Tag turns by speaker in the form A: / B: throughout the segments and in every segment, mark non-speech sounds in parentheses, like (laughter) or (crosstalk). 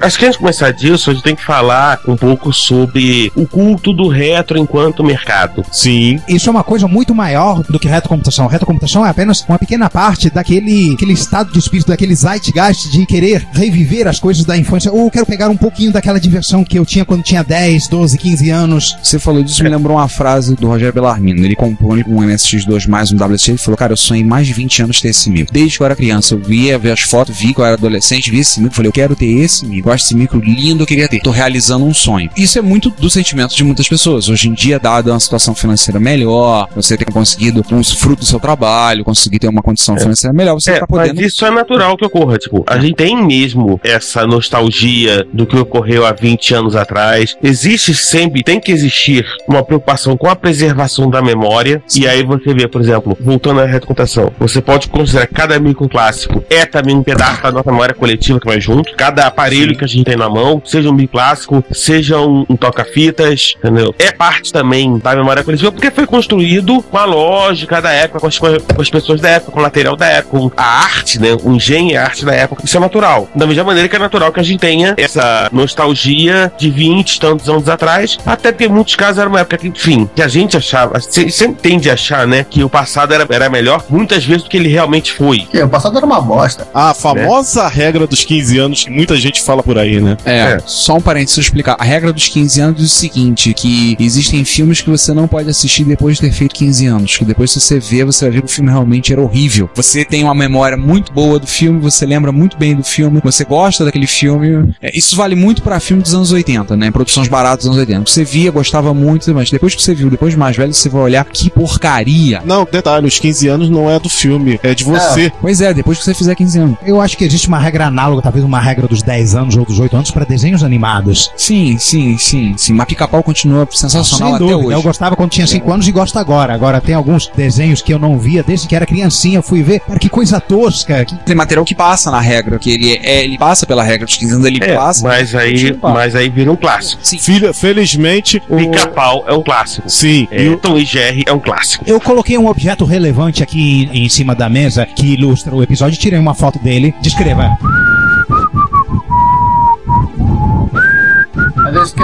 A: Acho que antes de começar disso, a gente tem que falar um pouco sobre o culto do retro enquanto mercado.
B: Sim.
C: Isso é uma coisa muito maior do que retrocomputação. Retrocomputação é apenas uma pequena parte daquele aquele estado de espírito, daquele zeitgeist de querer reviver as coisas da infância. Ou quero pegar um pouquinho daquela diversão que eu tinha quando tinha 10, 12, 15 anos.
D: Você falou disso, me lembrou uma frase do Roger Bellarmino. Ele comprou um MSX2 mais um WC e falou: Cara, eu sonhei mais de 20 anos ter esse micro. Desde que eu era criança, eu via, ver as fotos, vi que eu era adolescente, vi esse micro, falei: Eu quero ter esse micro. Eu acho esse micro lindo, eu queria ter. Tô realizando um sonho. Isso é muito do sentimento de muitas pessoas. Hoje em dia, dada uma situação financeira melhor, você tem conseguido uns frutos do seu trabalho, conseguir ter uma condição financeira melhor, você
A: É,
D: tá podendo.
A: mas isso é natural que ocorra. Tipo, a gente tem mesmo essa nostalgia do que ocorreu há 20 anos atrás. Existe sempre, tem que existir uma preocupação com a preservação da memória. E aí você vê, por exemplo, voltando à retrocontação, você pode considerar cada micro clássico é também um pedaço da nossa memória coletiva que vai junto. Cada aparelho que a gente tem na mão, seja um micro clássico, seja um, um toca-fitas, entendeu? É parte também da memória coletiva porque foi construído com a lógica da época, com as, com as pessoas da época, com o material da época, com a arte, né? O engenho e a arte da época. Isso é natural. Da mesma maneira que é natural que a gente tenha essa nostalgia de 20 e tantos anos atrás, até porque em muitos casos era uma época que, enfim, que a gente achava, se- sempre tende a achar, né, que o passado era, era melhor, muitas vezes do que ele realmente foi.
E: Que, o passado era uma bosta.
B: A famosa regra dos 15 anos que muita gente fala por aí, né?
D: É, só um parênteses pra eu explicar. A regra dos 15 anos diz o seguinte: que existem filmes que você não pode assistir depois de ter feito 15 anos. Que depois, se você vê, você vai ver que o filme realmente era horrível. Você tem uma memória muito boa do filme, você lembra muito bem do filme, você gosta daquele filme. É, isso vale muito pra filme dos anos 80, né? Produções baratas dos anos 80. Você via, gostava muito, mas depois que você viu, depois de mais velho, você vai olhar que porcaria.
B: Não, detalhe, os 15 anos não é do filme, é de você.
D: Pois é, depois que você fizer 15 anos.
C: Eu acho que existe uma regra análoga, talvez uma regra dos 10 anos ou dos 8 anos para desenhos animados.
D: Sim, sim, sim, sim. Mas pica-pau continua sensacional
C: Sem
D: até hoje.
C: Eu gostava quando tinha 5 anos e gosto agora. Agora tem alguns desenhos que eu não via desde que era criancinha. Eu fui ver. Cara, que coisa tosca. Que...
D: Tem material que passa na regra, que ele é, ele passa pela regra dos 15 anos, ele
A: É,
D: passa.
A: mas aí, mas aí vira um clássico.
B: Filha, felizmente. O...
A: Pica-pau é um clássico.
B: Sim.
A: É, Tom e Jerry é um clássico.
C: Eu coloquei um objeto relevante aqui em cima da mesa que ilustra o episódio. Tirei uma foto dele. Descreva.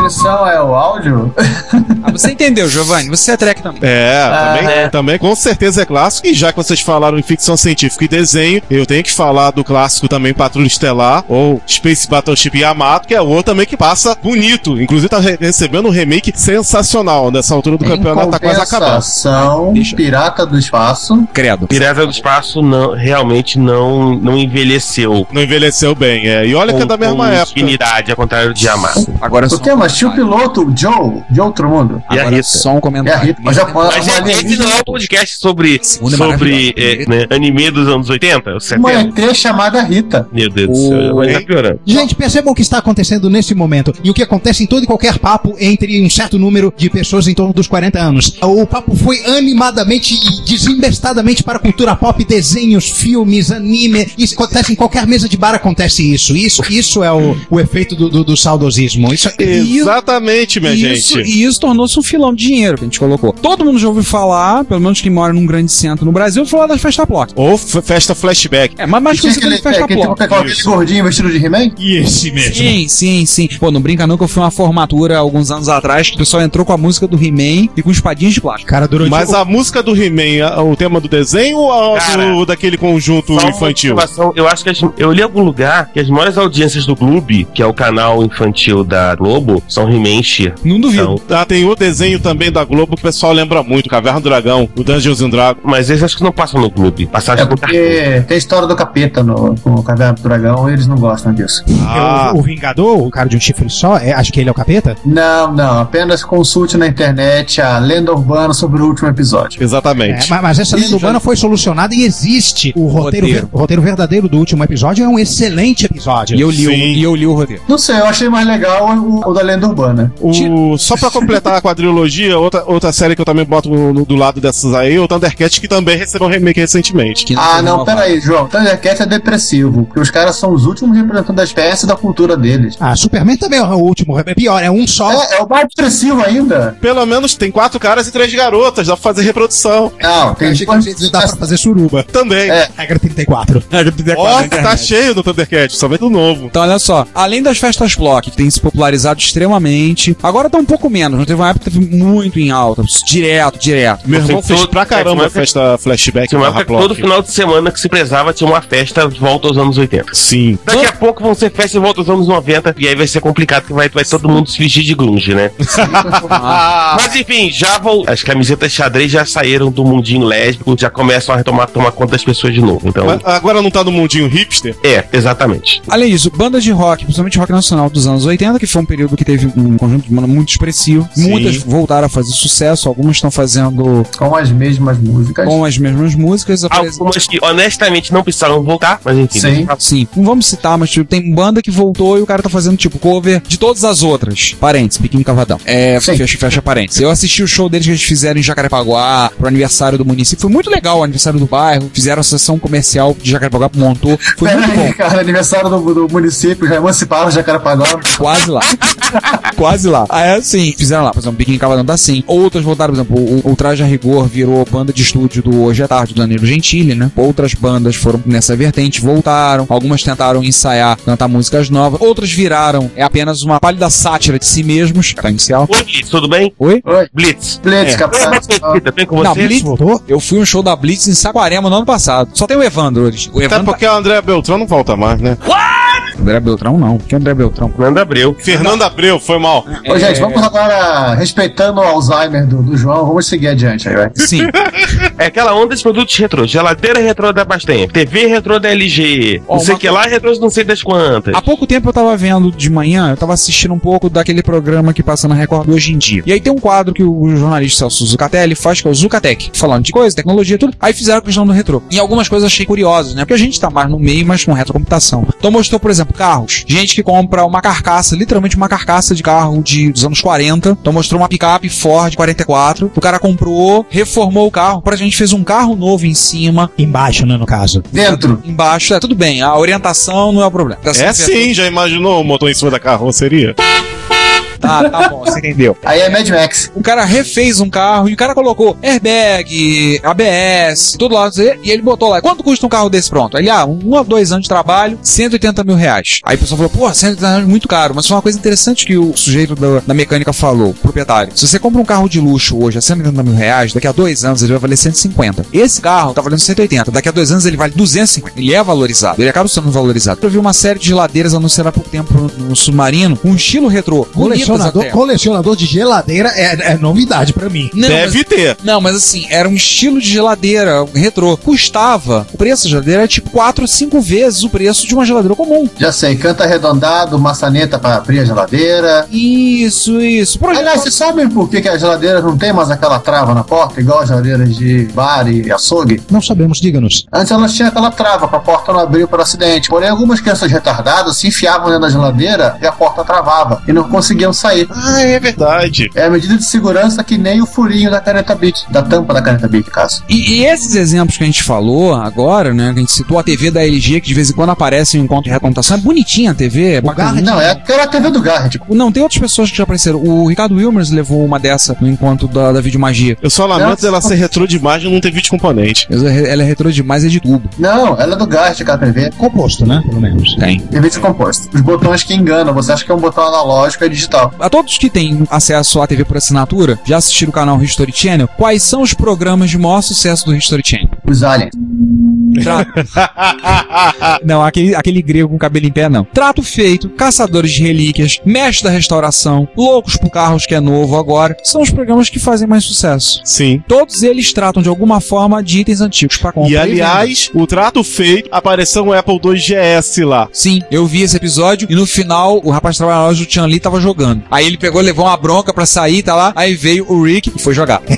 E: A descrição é o áudio? (laughs)
D: Ah, você entendeu, Giovanni? Você é track também.
B: É,
E: Ah,
B: também,
E: é.
B: também com certeza é clássico. E já que vocês falaram em ficção científica e desenho, eu tenho que falar do clássico também Patrulha Estelar ou Space Battleship Yamato, que é outro também que passa bonito. Inclusive tá re- recebendo um remake sensacional. Nessa altura do
E: Em
B: campeonato tá quase acabando.
E: compensação, Pirata do Espaço.
D: Credo.
A: Pirata do Espaço não, realmente não, não envelheceu.
B: Não envelheceu bem, é. E olha que é da
A: Com-
B: mesma
A: com
B: época.
A: dignidade, ao contrário de Yamato.
D: Agora
E: O que? Mas tinha o piloto, o Joe, de outro mundo.
A: E a
D: Agora
A: Rita.
D: só um
E: É
D: comentário.
E: Rita. Mas já
A: Mas é, esse não é um podcast sobre,
D: é
A: sobre é, né, anime dos anos 80? Ou
E: uma
A: 70?
E: ET chamada Rita.
A: Meu Deus do céu, vai tá piorando.
C: Gente, percebam o que está acontecendo nesse momento e o que acontece em todo e qualquer papo entre um certo número de pessoas em torno dos 40 anos. O papo foi animadamente e desembestadamente para a cultura pop, desenhos, filmes, anime. Isso acontece em qualquer mesa de bar, acontece isso. Isso, isso é o, o efeito do, do, do saudosismo. Isso,
B: Exatamente, minha
D: Isso,
B: gente.
D: e isso tornou um filão de dinheiro que a gente colocou. Todo mundo já ouviu falar, pelo menos quem mora num grande centro no Brasil, falar das festas Block.
B: Ou festa flashback.
D: É, mas mais
E: aquele,
D: como festa
E: aquele,
D: Block.
E: aquele, aquele gordinho vestido de He-Man?
C: E esse mesmo.
D: Sim, sim, sim. Pô, não brinca não que eu fui uma formatura alguns anos atrás que o pessoal entrou com a música do He-Man e com espadinhas de plástico.
C: Cara, durante
B: Mas
C: o-
B: a música do He-Man, o tema do desenho ou
A: Cara,
B: do, daquele conjunto infantil?
A: Eu acho que as- eu li em algum lugar que as maiores audiências do Clube, que é o canal infantil da Globo, são He-Man e She.
D: Não duvido.
A: Então,
B: Ah, tem outro desenho também da Globo que o pessoal lembra muito, Caverna do Dragão, o Dungeons and Dragons.
A: mas esses acho que não passam no Clube. Passaram
E: É porque tem a história do capeta no, no Caverna do Dragão e eles não gostam disso.
B: Ah,
C: o, o Vingador, o cara de um chifre só, é, acho que ele é o capeta?
E: Não, não. Apenas consulte na internet a lenda urbana sobre o último episódio.
C: É,
B: exatamente.
C: mas, mas essa lenda
E: Isso,
C: urbana foi solucionada e existe. O roteiro,
D: Roteiro.
C: ver- o roteiro verdadeiro do último episódio é um excelente episódio.
D: E eu li, o,
B: Sim.
D: e eu li o roteiro.
E: Não sei, eu achei mais legal o, o da lenda urbana.
B: O, só pra completar a quadrilogia, outra, outra série que eu também boto no- do lado dessas aí, o Thundercat, que também recebeu um remake recentemente.
D: Que
E: Ah, não,
D: renovado.
E: peraí, João. Thundercat é depressivo, porque os caras são os últimos representantes da espécie e da cultura deles.
C: Ah, Superman também é o último. É pior, é um só.
E: É, é o mais depressivo ainda.
B: Pelo menos tem quatro caras e três garotas, dá pra fazer reprodução.
E: Não, tem
C: achei que a gente dá pra fazer suruba.
B: Também.
E: É.
C: Regra 34.
B: Ó, tá cheio do Thundercat, só vem do novo.
D: Então, olha só, além das festas Block, que tem se popularizado extremamente, agora tá um pouco menos, mas teve uma época que teve muito em alta, direto, direto.
B: Meu irmão fez
A: todo-
B: pra caramba
A: é,
B: a festa flashback
A: Tinha uma época todo final de semana que se prezava tinha uma festa de volta aos anos 80.
B: Sim.
A: Daqui a pouco vão ser festas de volta aos anos 90 e aí vai ser complicado que vai, vai todo mundo se vestir de grunge, né? (laughs) Mas enfim, já vou. As camisetas xadrez já saíram do mundinho lésbico, já começam a retomar tomar conta das pessoas de novo. Então,
B: Mas agora não tá no mundinho hipster?
A: é, exatamente.
D: Além disso, bandas de rock, principalmente rock nacional dos anos 80, que foi um período que teve um conjunto de banda muito expressivo.
B: Sim.
D: Muitas voltaram a fazer sucesso, algumas estão fazendo
E: Com as mesmas músicas.
D: com as mesmas músicas.
A: Algumas que honestamente não precisaram voltar, mas enfim.
E: Sim.
D: Sim, não vamos citar, mas tipo, tem banda que voltou e o cara tá fazendo, tipo, cover de todas as outras. Parênteses, Biquíni Cavadão. É,
E: Sim.
D: fecha, fecha parênteses. Eu assisti o show deles que eles fizeram em Jacarepaguá, pro aniversário do município. Foi muito legal o aniversário do bairro. Fizeram a sessão comercial de Jacarepaguá, montou. Foi
E: Pera
D: muito bom.
E: aí, cara, aniversário do, do município, já emanciparam Jacarepaguá.
D: Quase lá. (laughs) Quase lá. Aí assim, fizeram lá, exemplo, Biquíni Cavadão tá assim. Outras voltaram, por exemplo, o, o Traje a Rigor virou banda de estúdio do Hoje é Tarde, do Danilo Gentili, né? Outras bandas foram nessa vertente, voltaram. Algumas tentaram ensaiar, cantar músicas novas. Outras viraram, é apenas uma pálida sátira de si mesmos. Tá inicial.
A: Oi, Blitz, tudo bem?
D: Oi?
E: Oi,
A: Blitz.
E: Blitz,
D: É.
E: capitão.
A: Bem com
D: Não,
A: você?
D: Blitz
C: Voltou?
D: Eu fui um show da Blitz em Saquarema no ano passado. Só tem o Evandro hoje. O
B: Até
D: Evandro.
B: porque o André Beltrão não volta mais, né?
D: André Beltrão não. Que André Beltrão?
A: Nanda Abreu.
B: Fernando Abreu, foi mal.
E: Ô, gente, vamos agora, respeitando o Alzheimer do, do João, vamos seguir adiante aí, vai.
D: Sim. (laughs)
A: É aquela onda de produtos retrô. Geladeira retrô da Bastem. TV retrô da LG. Não sei o que lá, retrô não sei das quantas.
D: Há pouco tempo eu tava vendo de manhã, eu tava assistindo um pouco daquele programa que passa na Record hoje em dia. E aí tem um quadro que o jornalista Celso Zucatelli faz, que é o Zucatec, falando de coisa, tecnologia, tudo. Aí fizeram a questão do retrô. E algumas coisas achei curiosas, né? Porque a gente tá mais no meio, mas com retrocomputação. Então mostrou, por exemplo, carros. Gente que compra uma carcaça, literalmente uma carcaça de carro de, dos anos 40. Então mostrou uma picape Ford 44. O cara comprou, reformou o carro. Pra gente fez um carro novo em cima.
C: Embaixo, né, no caso.
E: Dentro.
D: Embaixo, é tudo bem, a orientação não é o problema. Tá
B: É sim, já imaginou o motor em cima da carroceria?
D: Tá, tá bom, você entendeu.
E: Aí é Mad Max.
D: O cara refez um carro e o cara colocou airbag, ABS, tudo lá, e ele botou lá. Quanto custa um carro desse pronto? Ele, ah, um a dois anos de trabalho, 180 mil reais. Aí o pessoal falou, pô, 180 mil é muito caro. Mas foi uma coisa interessante que o sujeito da, da mecânica falou, proprietário. Se você compra um carro de luxo hoje a 180 mil reais, daqui a dois anos ele vai valer 150. Esse carro tá valendo 180. Daqui a dois anos ele vale 250. Ele é valorizado. Ele acaba sendo valorizado. Eu vi uma série de geladeiras anunciadas há pouco tempo no, no submarino, um estilo retrô. bonitas
C: Colecionador,
D: até.
C: colecionador de geladeira é, é novidade pra mim.
D: Não, mas-
B: Deve ter.
D: Não, mas assim, era um estilo de geladeira retrô. Custava, o preço da geladeira era tipo 4 ou 5 vezes o preço de uma geladeira comum.
E: Já sei, canto arredondado, maçaneta pra abrir a geladeira.
D: Isso, isso. Projeto-
E: Aliás, vocês sabem por que, que as geladeiras não tem mais aquela trava na porta, igual as geladeiras de bar e açougue?
C: Não sabemos, diga-nos.
E: Antes elas tinham aquela trava pra porta não abrir por acidente. Porém, algumas crianças retardadas se enfiavam dentro da geladeira e a porta travava. E não conseguiam sair.
B: Ah, é verdade.
E: É a medida de segurança que nem o furinho da caneta Bic, da tampa da caneta Bic, caso.
D: E, e esses exemplos que a gente falou agora, né? Que a gente citou a TV da LG, que de vez em quando aparece em encontro de recomputação. É bonitinha a TV, é bacana.
E: Não, é aquela TV do Garrett.
D: Não, tem outras pessoas que já apareceram. O Ricardo Wilmers levou uma dessa no encontro da, da videomagia.
B: Eu só lamento
E: Nossa.
B: ela ser retrô demais e não ter vídeo componente.
D: Ela é ela é retrô demais, é de tubo.
E: Não, ela é do Garrett, aquela TV.
C: Composto, né? Pelo menos.
D: Tem.
E: TV de composto. Os botões que enganam, você acha que é um botão analógico é digital.
D: A todos que têm acesso à TV por assinatura, já assistiram o canal History Channel, quais são os programas de maior sucesso do History Channel?
E: Os aliens. (laughs)
D: Não, aquele, aquele grego com cabelo em pé, não. Trato feito, Caçadores de Relíquias, Mestre da Restauração, Loucos por Carros, que é novo agora, são os programas que fazem mais sucesso.
B: Sim.
D: Todos eles tratam de alguma forma de itens antigos para compra.
B: E aliás, o trato feito apareceu um Apple II GS lá.
D: Sim, eu vi esse episódio e no final o rapaz que trabalha na loja do Tian Li tava jogando. Aí ele pegou, levou uma bronca pra sair, tá lá. Aí veio o Rick e foi jogar. (laughs)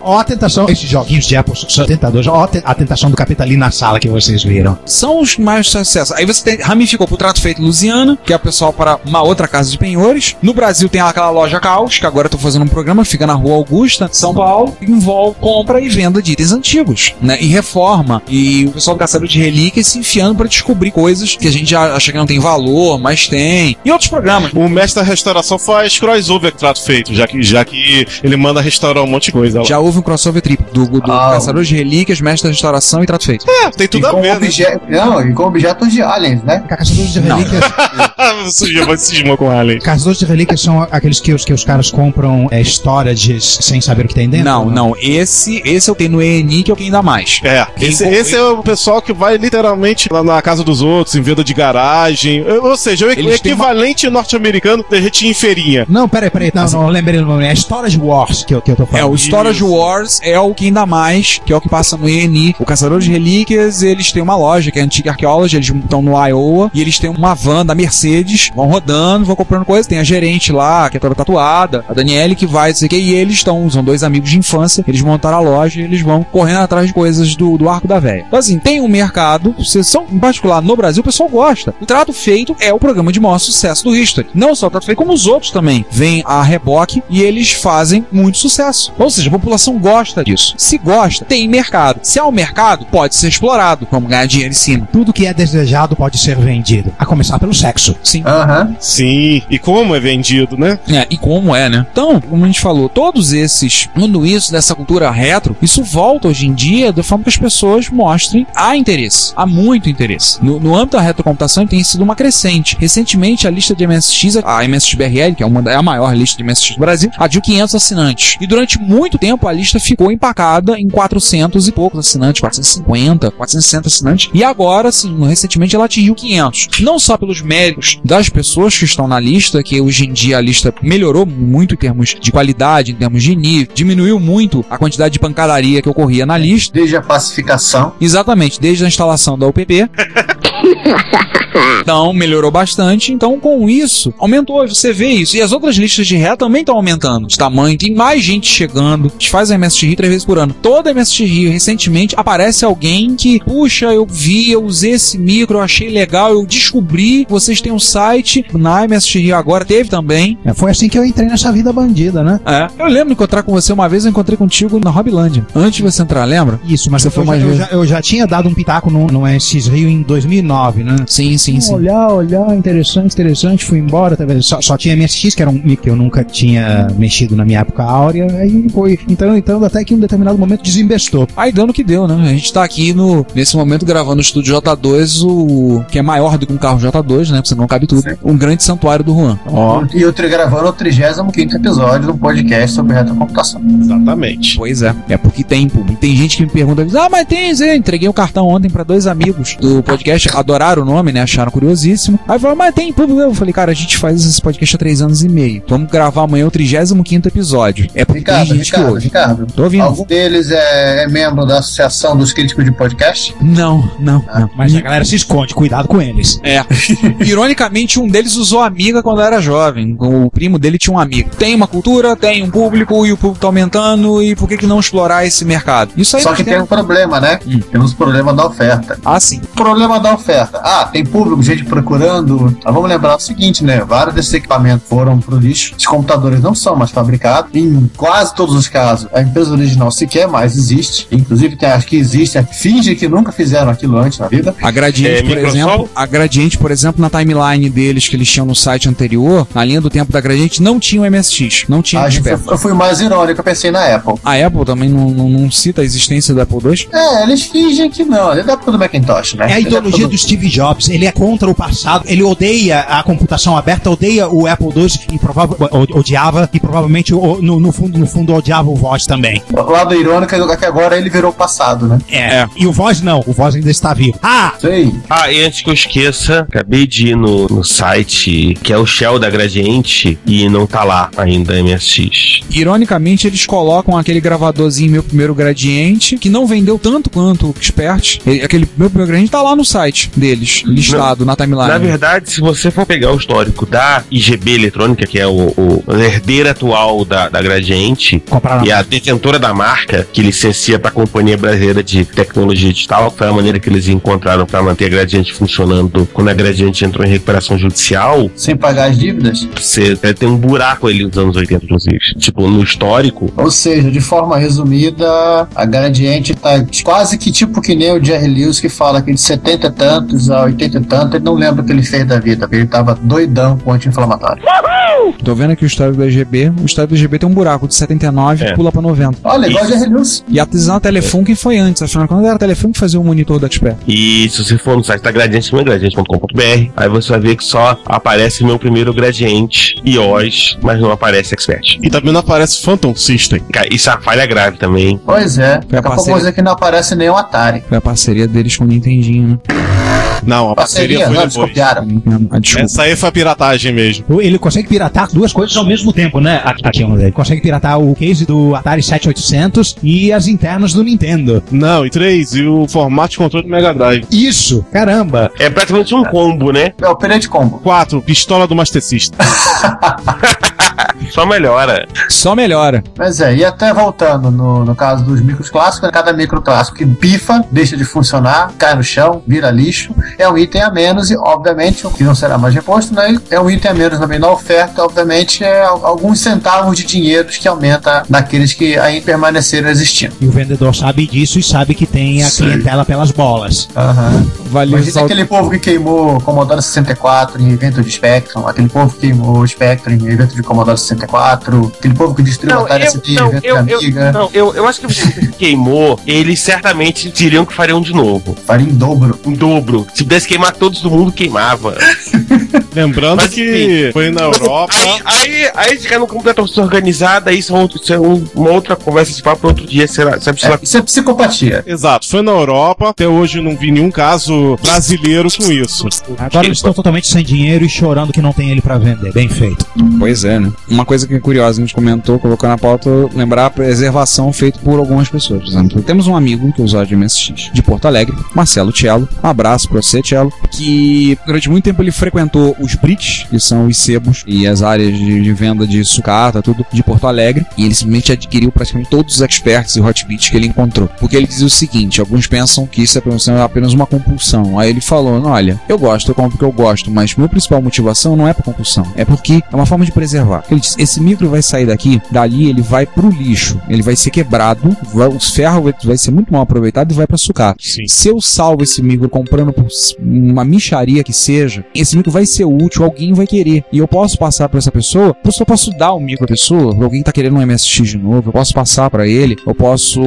C: Ó a tentação, esses joguinhos de Apple são tentadores. Ó a te- a tentação do capeta ali na sala que vocês viram.
D: São os mais sucessos. Aí você tem, ramificou pro Trato Feito Lusiana, que é o pessoal para uma outra casa de penhores. No Brasil tem aquela loja Caos, que agora eu tô fazendo um programa, fica na Rua Augusta, São Paulo, que envolve compra e venda de itens antigos, né? E reforma. E o pessoal caçador de relíquias se enfiando pra descobrir coisas que a gente acha que não tem valor, mas tem. E outros programas.
B: O mestre da restauração faz crossover com trato feito, já que, já que ele manda restaurar um monte de coisa lá.
D: Já houve um crossover triplo do, do
E: Ah.
D: Caçador de Relíquias, Mestre da Restauração e Trato Feito.
B: É, tem
E: E
B: tudo a
E: com,
B: ver, né?
E: obje... Não, e com objetos de aliens, né?
C: Caçadores de
D: Não.
C: relíquias. (laughs)
B: Você já vai cismar com o Alien.
C: Caçadores de relíquias são aqueles que os, que os caras compram é, storages sem saber o que tem dentro?
D: Não, não. Esse, esse eu tenho no ENI, que é o que ainda mais.
B: É, esse,
D: com-
B: esse é o pessoal que vai literalmente lá na casa dos outros, em venda de garagem. Ou seja, o, e- o
D: Eles têm uma-
B: equivalente norte-americano da gente em feirinha.
C: Não, peraí, peraí. Não, não lembrei o nome. É Storage Wars que eu, que eu tô
D: É,
C: falando.
D: o Storage Wars é o que ainda mais, que é o que passa no ENI. O Caçador de Relíquias, eles têm uma loja, que é a Antiga Archaeology, eles estão no Iowa, e eles têm uma van da Mercedes, vão rodando, vão comprando coisas. Tem a gerente lá, que é toda tatuada, a Daniele que vai, não sei o que, e eles estão, são dois amigos de infância, eles montaram a loja e eles vão correndo atrás de coisas do, do arco da véia. Então, assim, tem um mercado, vocês são, em particular no Brasil, o pessoal gosta. O Trato Feito é o programa de maior sucesso do History. Não só o Trato Feito, como os outros também. Vem a reboque e eles fazem muito sucesso. Ou seja, população gosta disso. Se gosta, tem mercado. Se há um mercado, pode ser explorado. Vamos ganhar dinheiro em cima.
C: Tudo que é desejado pode ser vendido. A começar pelo sexo.
D: Sim.
E: Aham.
B: Sim, e como é vendido, né?
D: É, e como é, né? Então, como a gente falou, todos esses, tudo isso dessa cultura retro, isso volta hoje em dia da forma que as pessoas mostrem há interesse, há muito interesse. No, no âmbito da retrocomputação tem sido uma crescente. Recentemente, a lista de MSX, a MSXBRL, que é, uma, é a maior lista de MSX do Brasil, atingiu 500 assinantes. E durante muito tempo a lista ficou empacada em 400 e poucos assinantes, 450, 460 assinantes. E agora, sim, recentemente ela atingiu 500. Não só pelos méritos das pessoas que estão na lista, que hoje em dia a lista melhorou muito em termos de qualidade, em termos de nível, diminuiu muito a quantidade de pancadaria que ocorria na lista.
E: Desde a pacificação.
D: Exatamente, desde a instalação da UPP. (laughs) (laughs) Então, melhorou bastante. Então, com isso, aumentou. Você vê isso. E as outras listas de ré também estão aumentando de tamanho. Tem mais gente chegando. A gente faz a MSX Rio três vezes por ano. Toda a MSX Rio, recentemente, aparece alguém que, puxa, eu vi, eu usei esse micro, eu achei legal, eu descobri. Vocês têm um site na MSX Rio agora, teve também.
C: É, foi assim que eu entrei nessa vida bandida, né?
D: É. Eu lembro de encontrar com você uma vez, eu encontrei contigo na Hobbyland. Antes de você entrar, lembra?
C: Isso, mas
D: Você foi
C: já,
D: mais
C: eu, já, eu já tinha dado um pitaco no, no SX Rio em 2009, né?
D: Sim, sim, sim.
C: Olhar, olhar, interessante, interessante, fui embora, tá vendo? só, só tinha MSX, que era um que eu nunca tinha mexido na minha época áurea, aí foi, então, então até que em um determinado momento desembestou.
D: Aí dando o que deu, né? A gente tá aqui no, nesse momento gravando o estúdio J2, o que é maior do que um carro J2, né? Porque não cabe tudo.
E: Sim.
D: Um grande santuário do Juan.
B: Ó,
E: E eu tô gravando o 35 episódio do podcast sobre retrocomputação.
B: exatamente.
D: Pois é. É porque tem público. Tem gente que me pergunta, ah, mas tem, Zé. Entreguei o cartão ontem pra dois amigos do podcast, adoraram o nome, né? Acharam curiosíssimo. Aí falaram, mas tem público. Eu falei, cara, a gente faz esse podcast há três anos e meio. Vamos gravar amanhã o 35 episódio. É porque
E: Ricardo,
D: tem gente que
E: Ricardo,
D: ouve.
E: Ricardo.
D: Tô ouvindo.
E: Algum deles é, é membro da Associação dos Críticos de Podcast?
D: Não, não, não.
C: Mas a galera se esconde, cuidado com eles.
D: É. (laughs) Ironicamente, um deles usou amiga quando era jovem. O primo dele tinha um amigo. Tem uma cultura, tem um público e o público tá aumentando. E por que, que não explorar esse mercado? Isso aí
E: Só que tem um problema, né?
D: Hum.
E: Temos o problema da oferta.
D: Ah, sim.
E: O problema da oferta. Oferta. Ah, tem público, gente procurando. Mas vamos lembrar o seguinte, né? Vários desses equipamentos foram pro lixo. Os computadores não são mais fabricados. Em quase todos os casos, a empresa original sequer mais existe. Inclusive, tem as que existem, finge que nunca fizeram aquilo antes na vida.
D: A Gradiente,
A: É,
D: por
A: Microsoft?
D: exemplo, a Gradiente, por exemplo, na timeline deles que eles tinham no site anterior, na linha do tempo da Gradiente, não tinha o MSX, não tinha
E: A gente,
D: expert.
E: eu fui mais irônico, eu pensei na Apple.
D: A Apple também não, não- não cita a existência do Apple II.
E: É, eles fingem que não. É da época do Macintosh, né?
C: É a ideologia do Steve Jobs. Ele é contra o passado, ele odeia a computação aberta, odeia o Apple II e prova- o- odiava e provavelmente o- no, no fundo no fundo odiava o Voz também.
E: O lado irônico é que agora ele virou passado, né?
C: É. E o Voz não, o Voz ainda está vivo. Ah,
E: Sei.
A: Ah, e antes que eu esqueça, acabei de ir no, no site que é o Shell da Gradiente e não tá lá ainda MSX.
D: Ironicamente, eles colocam aquele gravadorzinho Meu Primeiro Gradiente, que não vendeu tanto quanto o Expert. Ele- Aquele Meu Primeiro Gradiente tá lá no site deles, listado na timeline.
A: Na verdade, se você for pegar o histórico da IGB Eletrônica, que é o, o herdeiro atual da, da Gradiente, e a detentora da marca, que licencia para a Companhia Brasileira de Tecnologia Digital, que foi a maneira que eles encontraram para manter a Gradiente funcionando quando a Gradiente entrou em recuperação judicial,
E: Sem pagar as dívidas.
A: você deve ter um buraco ali nos anos 80, inclusive. Tipo, no histórico,
E: Ou seja, de forma resumida, a Gradiente tá quase que tipo que nem o Jerry Lewis que fala que de 70 e tantos a 80 e tanto, ele não lembra o que ele fez da vida, porque ele tava doidão com anti-inflamatório.
D: Tô vendo aqui o histórico do EGB. O histórico do EGB tem um buraco de 79
A: É.
D: pula pra 90.
E: Olha, igual o. Jerry Lewis.
D: E a Tesão Telefone que foi antes, afinal de contas era que fazia o monitor do Expert.
A: E se você for no site da Gradiente, é gradiente.com.br, aí você vai ver que só aparece meu primeiro Gradiente e OS, mas não aparece Expert.
B: E também não aparece Phantom System.
A: Isso é uma falha grave também.
E: Pois é. Daqui a
D: parceria.
E: que não aparece nenhum Atari.
D: Foi a parceria deles com o Nintendinho, né?
B: Não, a parceria,
E: Parceria,
B: foi
E: não, eles
B: depois.
E: copiaram.
D: Ah, desculpa.
B: Essa aí foi a piratagem mesmo.
C: Ele consegue piratar duas coisas ao mesmo tempo, né? Aqui, aqui ele consegue piratar o case do Atari 7800 e as internas do Nintendo.
B: Não, e três, e o formato de controle do Mega Drive.
C: Isso, caramba.
A: É praticamente um combo, né?
E: É o Pirate Combo.
B: Quatro, pistola do Master System. (laughs)
A: Só melhora.
D: Só melhora.
E: Mas é, e até voltando no, no caso dos micros clássicos, cada micro clássico que pifa, deixa de funcionar, cai no chão, vira lixo, é um item a menos e, obviamente, o que não será mais reposto, né? É um item a menos também na oferta, obviamente, é al- alguns centavos de dinheiro que aumenta naqueles que ainda permaneceram existindo.
C: E o vendedor sabe disso e sabe que tem a clientela pelas bolas.
E: Aham.
D: Valeu,
E: Imagina
D: Sal-
E: aquele povo que queimou o Commodore 64 em evento de Spectrum, aquele povo que queimou o Spectrum em evento de Commodore 64, aquele povo que destruiu o Atari ST
A: não, eu,
E: de
A: eu,
E: Amiga,
A: não, eu, eu acho que se queimou, eles certamente diriam que fariam de novo.
E: faria em dobro.
A: Em dobro. Se pudesse queimar todos do mundo, queimava. (laughs)
B: Lembrando
A: Mas,
B: que foi na Europa.
A: Aí, aí, aí ficar no completo organizada, aí são outro, isso é um- uma outra conversa de papo para outro dia, será? Sabe, sei
E: É, isso é psicopatia.
B: Exato, foi na Europa. Até hoje não vi nenhum caso brasileiro com isso.
C: Agora eles estão totalmente sem dinheiro e chorando que não tem ele pra vender. Bem feito.
D: Pois é, né? Uma coisa que é curiosa, a gente comentou, colocou na pauta, lembrar a preservação feita por algumas pessoas. Por exemplo, temos um amigo que é usuário de MSX de Porto Alegre, Marcelo Cello. Um abraço pra você, Cello. Que durante muito tempo ele frequentou os bricks, que são os sebos e as áreas de, de venda de sucata, tudo de Porto Alegre. E ele simplesmente adquiriu praticamente todos os experts e hotbits que ele encontrou. Porque ele dizia o seguinte: alguns pensam que isso é apenas- apenas uma compulsão. Aí ele falou: "Não, olha, eu gosto, eu compro porque eu gosto, mas minha principal motivação não é por compulsão, é porque é uma forma de preservar. Ele disse: esse micro vai sair daqui, dali ele vai pro lixo, ele vai ser quebrado, vai, os ferros vai, vai ser muito mal aproveitado e vai pra sucata.
B: Sim.
D: Se eu salvo esse micro comprando uma micharia que seja, esse micro vai ser útil, alguém vai querer. E eu posso passar pra essa pessoa, eu só posso dar o micro pra pessoa, alguém tá querendo um MSX de novo, eu posso passar pra ele, eu posso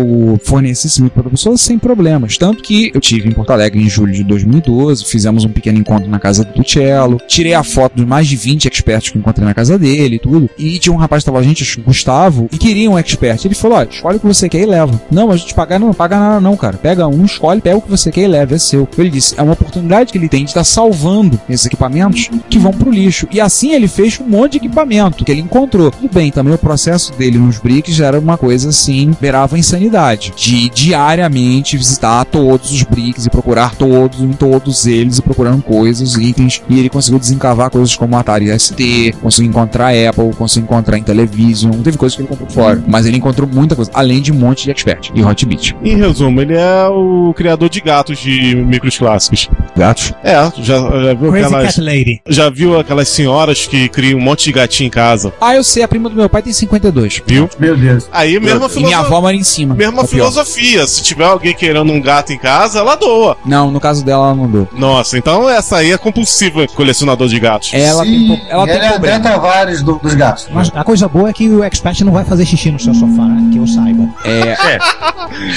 D: fornecer esse micro pra pessoa sem problemas. Tanto que eu tive em Porto Alegre em julho de 2012, fizemos um pequeno encontro na casa do Cello, tirei a foto dos mais de 20 experts que encontrei na casa dele e E tinha um rapaz que tava, a gente, Gustavo, e queria um expert. Ele falou: ó, escolhe o que você quer e leva. Não, a gente pagar não paga nada, não, cara. Pega um, escolhe, pega o que você quer e leva, é seu. Ele disse: é uma oportunidade que ele tem de estar salvando esses equipamentos que vão pro lixo. E assim ele fez um monte de equipamento que ele encontrou. Tudo bem, também o processo dele nos bricks era uma coisa assim, beirava insanidade. De diariamente visitar todos os bricks e procurar todos, em todos eles, e procurando coisas, itens. E ele conseguiu desencavar coisas como Atari ST, conseguiu encontrar Apple, conseguiu você encontrar em televisão. Teve coisas que ele comprou fora. Mas ele encontrou muita coisa, além de um monte de expert e hot beat.
B: Em resumo, ele é o criador de gatos de micros clássicos.
D: Gatos.
B: É, já, já viu
C: Crazy
B: aquelas.
C: Cat Lady.
B: Já viu aquelas senhoras que criam um monte de gatinho em casa?
D: Ah, eu sei, a prima do meu pai tem 52.
B: Viu?
E: Meu Deus.
B: Aí mesma
D: E minha
B: filosofia.
D: avó mora em cima.
B: Mesma
D: É pior.
B: filosofia. Se tiver alguém querendo um gato em casa, ela doa.
D: Não, no caso dela, ela não deu.
B: Nossa, então essa aí é compulsiva, colecionador de gatos.
D: Ela tem,
E: Sim,
D: pro- ela tem
E: ele é
D: problema.
E: André Tavares do- dos gatos.
C: Mas a coisa boa é que o expert não vai fazer xixi no seu sofá, né? Que eu saiba.
D: É,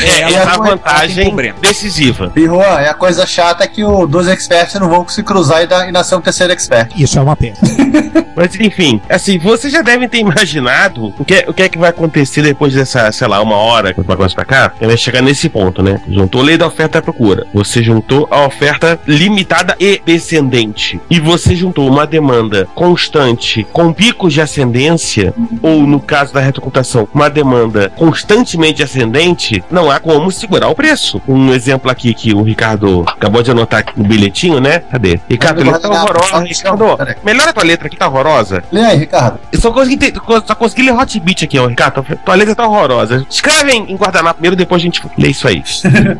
A: É,
D: ela
A: essa
D: tem
A: vantagem decisiva.
E: E Juan, é a coisa chata é que os dois experts não vão se cruzar e, dar, e nascer um terceiro expert.
C: Isso é uma pena. (laughs)
A: Mas enfim, assim, vocês já devem ter imaginado o que, o que é que vai acontecer depois dessa, sei lá, uma hora que vai começar pra cá. Vai chegar nesse ponto, né? Juntou a lei da oferta e procura. Você juntou a oferta limitada e descendente. E você juntou uma demanda constante com picos de ascendência, ou no caso da retrocomputação, uma demanda constantemente ascendente, não há como segurar o preço. Um exemplo aqui que o Ricardo acabou de anotar aqui no bilhetinho, né? Cadê? Ricardo,
E: eu
A: letra
E: olhar,
A: horrorosa. Ricardo, melhora a tua letra aqui, tá horrorosa.
E: Lê aí, Ricardo.
A: Eu só consegui, só consegui ler hot beat aqui, ó, Ricardo. Tua letra tá horrorosa. Escreve em, em guardanapo primeiro, depois a gente lê isso aí.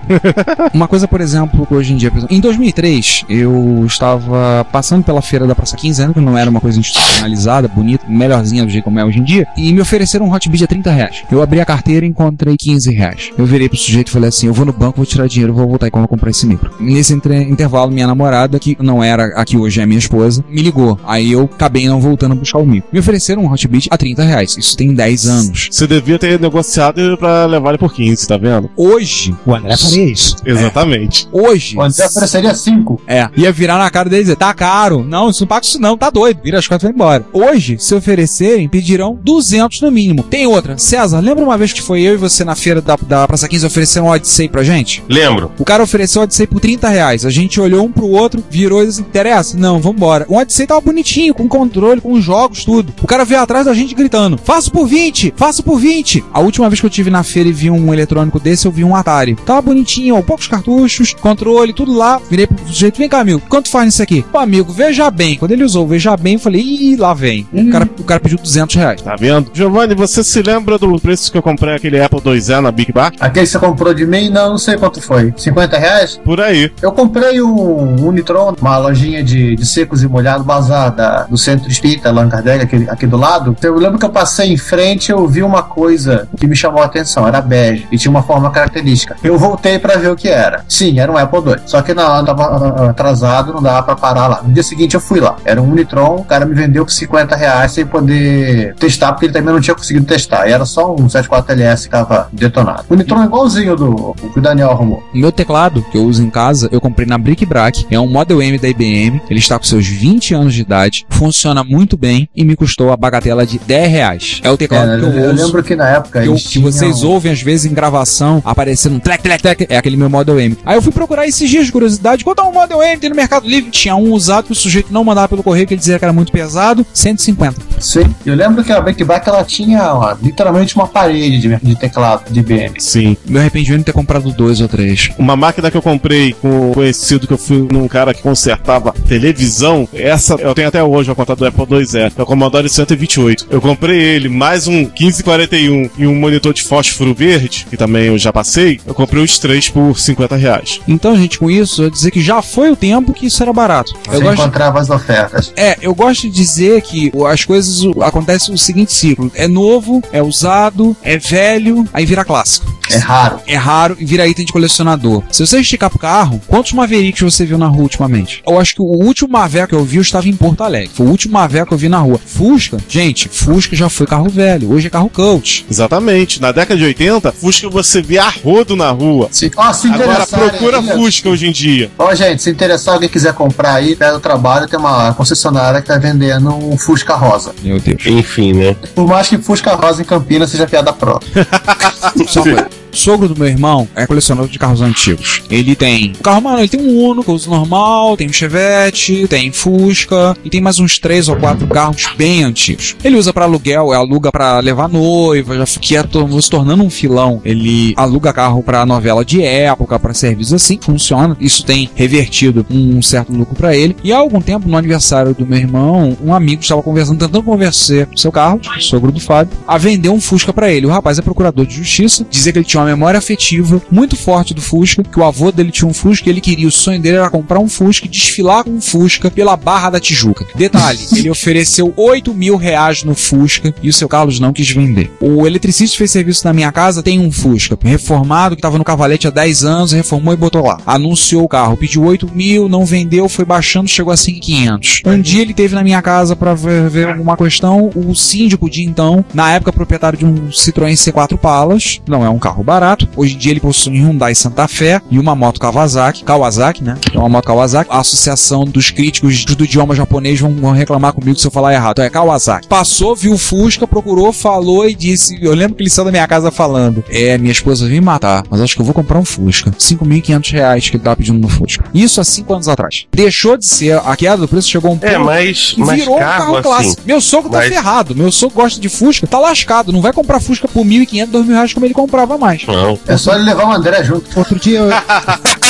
A: (laughs)
D: Uma coisa, por exemplo, hoje em dia, por exemplo, em 2003, eu estava passando pela feira da Praça 15 anos, que não era uma coisa institucionalizada, bonita, melhorzinha do jeito como é hoje em dia, e me ofereceram um hot beat a 30 reais. Eu abri a carteira e encontrei 15 reais. Eu virei pro sujeito e falei assim: eu vou no banco, vou tirar dinheiro, vou voltar e quando eu comprar esse micro. Nesse intervalo, minha namorada, que não era a que hoje é minha esposa, me ligou. Aí eu acabei não voltando a buscar o micro. Me ofereceram um hot beat a 30 reais. Isso tem 10 anos.
B: Você devia ter negociado pra levar ele por 15, tá vendo?
D: Hoje,
C: O André faria isso.
B: Exatamente.
D: hoje,
E: O André ofereceria 5.
D: É, ia virar na cara dele e dizer, tá caro. Não, isso não paga isso não, tá doido. Vira as costas e vai embora. Hoje, se oferecerem, pedirão 200 no mínimo. Tem outra. César, lembra uma vez que foi eu e você na feira da, da Praça 15 ofereceram um Odyssey pra gente?
A: Lembro.
D: O cara ofereceu o Odyssey por 30 reais. A gente olhou um pro outro, virou e disse, interessa? Não, vambora. O Odyssey tava bonitinho, com controle, com jogos, tudo. O cara veio atrás da gente gritando, faço por 20, faço por 20. A última vez que eu tive na feira e vi um eletrônico desse, eu vi um Atari. Tava bonitinho, ó, poucos cartuchos, controle, tudo lá. Virei pro sujeito, vem cá, amigo, quanto faz nisso aqui? Pô, amigo, veja bem. Quando ele usou o veja bem, eu falei, ih, lá vem. O, cara, o cara pediu 200 reais.
B: Tá vendo? Giovanni, você se lembra do preço que eu comprei aquele Apple IIe na Big Bar?
E: Aquele que você comprou de mim, não, não sei quanto foi. 50 reais?
B: Por aí.
E: Eu comprei um Unitron, uma lojinha de, de secos e molhados, bazar da, do centro espírita, Allan Kardec, aqui, aqui do lado. Eu lembro que eu passei em frente eu vi uma coisa que me chamou a atenção, era bege e tinha uma forma característica. Eu voltei pra ver o que era. Sim, era um Apple II. Só que na hora tava ah, atrasado, não dava pra parar lá. No dia seguinte eu fui lá. Era um Unitron, o cara me vendeu por 50 reais sem poder testar, porque ele também não tinha conseguido testar. E era só um 74LS que tava detonado. O Unitron é igualzinho do o que o Daniel arrumou.
D: O meu teclado, que eu uso em casa, eu comprei na Brick Brack. É um Model M da IBM. Ele está com seus 20 anos de idade. Funciona muito bem e me custou a bagatela de 10 reais. É o
E: É,
D: teclado que eu,
E: eu,
D: uso.
E: lembro que na época
D: que, eu- que vocês
E: tinham-
D: ouvem às vezes em gravação, aparecendo um trek, trek, trek, é aquele meu Model M. Aí eu fui procurar esses dias de curiosidade, quanto é um Model M tem no Mercado Livre? Tinha um usado que o sujeito não mandava pelo correio, que ele dizia que era muito pesado, 150.
E: Sim. Eu lembro que a Backback ela tinha ó, literalmente uma parede de, de teclado de IBM.
B: Sim.
D: Meu arrependimento de ter comprado dois ou três.
B: Uma máquina que eu comprei com o conhecido que eu fui num cara que consertava televisão, essa eu tenho até hoje a conta do Apple IIe, é o Commodore 128. Eu comprei ele, mais um 1541 e um monitor de fósforo verde, que também eu já passei, eu comprei os três por 50 reais.
D: Então, gente, com isso, eu dizer que já foi o tempo que isso era barato. Eu
E: Você
D: gosto,
E: encontrava as ofertas.
D: É, eu gosto de dizer que as coisas o- acontecem o seguinte ciclo: é novo, é usado, é velho, aí vira clássico.
E: É raro.
D: É raro e vira item de colecionador. Se você esticar pro carro, quantos Mavericks você viu na rua ultimamente? Eu acho que o último Maveco que eu vi eu estava em Porto Alegre. Foi o último Maveco que eu vi na rua. Fusca, gente, Fusca já foi carro velho. Hoje é carro coach.
B: Exatamente. Na década de 80, Fusca você via a rodo na rua.
E: Se, ó, se
B: Agora procura
E: aí, ó.
B: Fusca hoje em dia.
E: Ó, gente, se interessar, alguém quiser comprar aí, pega o trabalho, tem uma concessionária que tá vendendo um Fusca Rosa.
D: Meu Deus.
A: Enfim, né?
E: Por mais que Fusca Rosa em Campinas seja piada própria. (laughs)
D: Sogro do meu irmão é colecionador de carros antigos. Ele tem. O carro, mano, ele tem um Uno, uso normal, tem um Chevette, tem Fusca e tem mais uns três ou quatro carros bem antigos. Ele usa pra aluguel, aluga pra levar noiva, já que é se tornando um filão. Ele aluga carro pra novela de época, pra serviços assim, funciona. Isso tem revertido um certo lucro pra ele. E há algum tempo, no aniversário do meu irmão, um amigo estava conversando, tentando convencer seu carro, sogro do Fábio, a vender um Fusca pra ele. O rapaz é procurador de justiça, dizia que ele tinha uma memória afetiva muito forte do Fusca, que o avô dele tinha um Fusca e ele queria, o sonho dele era comprar um Fusca e desfilar com um Fusca pela Barra da Tijuca. Detalhe, (laughs) ele ofereceu 8 mil reais no Fusca e o seu Carlos não quis vender. O eletricista fez serviço na minha casa tem um Fusca reformado que estava no Cavalete há 10 anos, reformou e botou lá. Anunciou o carro, pediu 8 mil, não vendeu, foi baixando, chegou a 5,500. Um dia ele teve na minha casa para ver, ver alguma questão, o síndico de então, na época proprietário de um Citroën C4 Palas, não é um carro barato. Hoje em dia ele possui um Hyundai Santa Fé e uma moto Kawasaki, Kawasaki, né? É uma moto Kawasaki. A associação dos críticos do idioma japonês vão, vão reclamar comigo se eu falar errado. Então é Kawasaki. Passou, viu o Fusca, procurou, falou e disse. Eu lembro que ele saiu da minha casa falando: É, minha esposa veio me matar, mas acho que eu vou comprar um Fusca. 5.500 reais que ele tava pedindo no Fusca. Isso há 5 anos atrás. Deixou de ser a queda do preço, chegou um
A: É,
D: ponto
A: mas,
D: e
A: mas
D: virou um
A: carro
D: carro
A: assim.
D: clássico. Meu sogro tá
A: mas-
D: ferrado. Meu sogro gosta de Fusca, tá lascado. Não vai comprar Fusca por 1.500, 2.000 reais como ele comprava mais.
A: Não.
E: É só ele levar o André junto.
C: Outro dia eu... (laughs)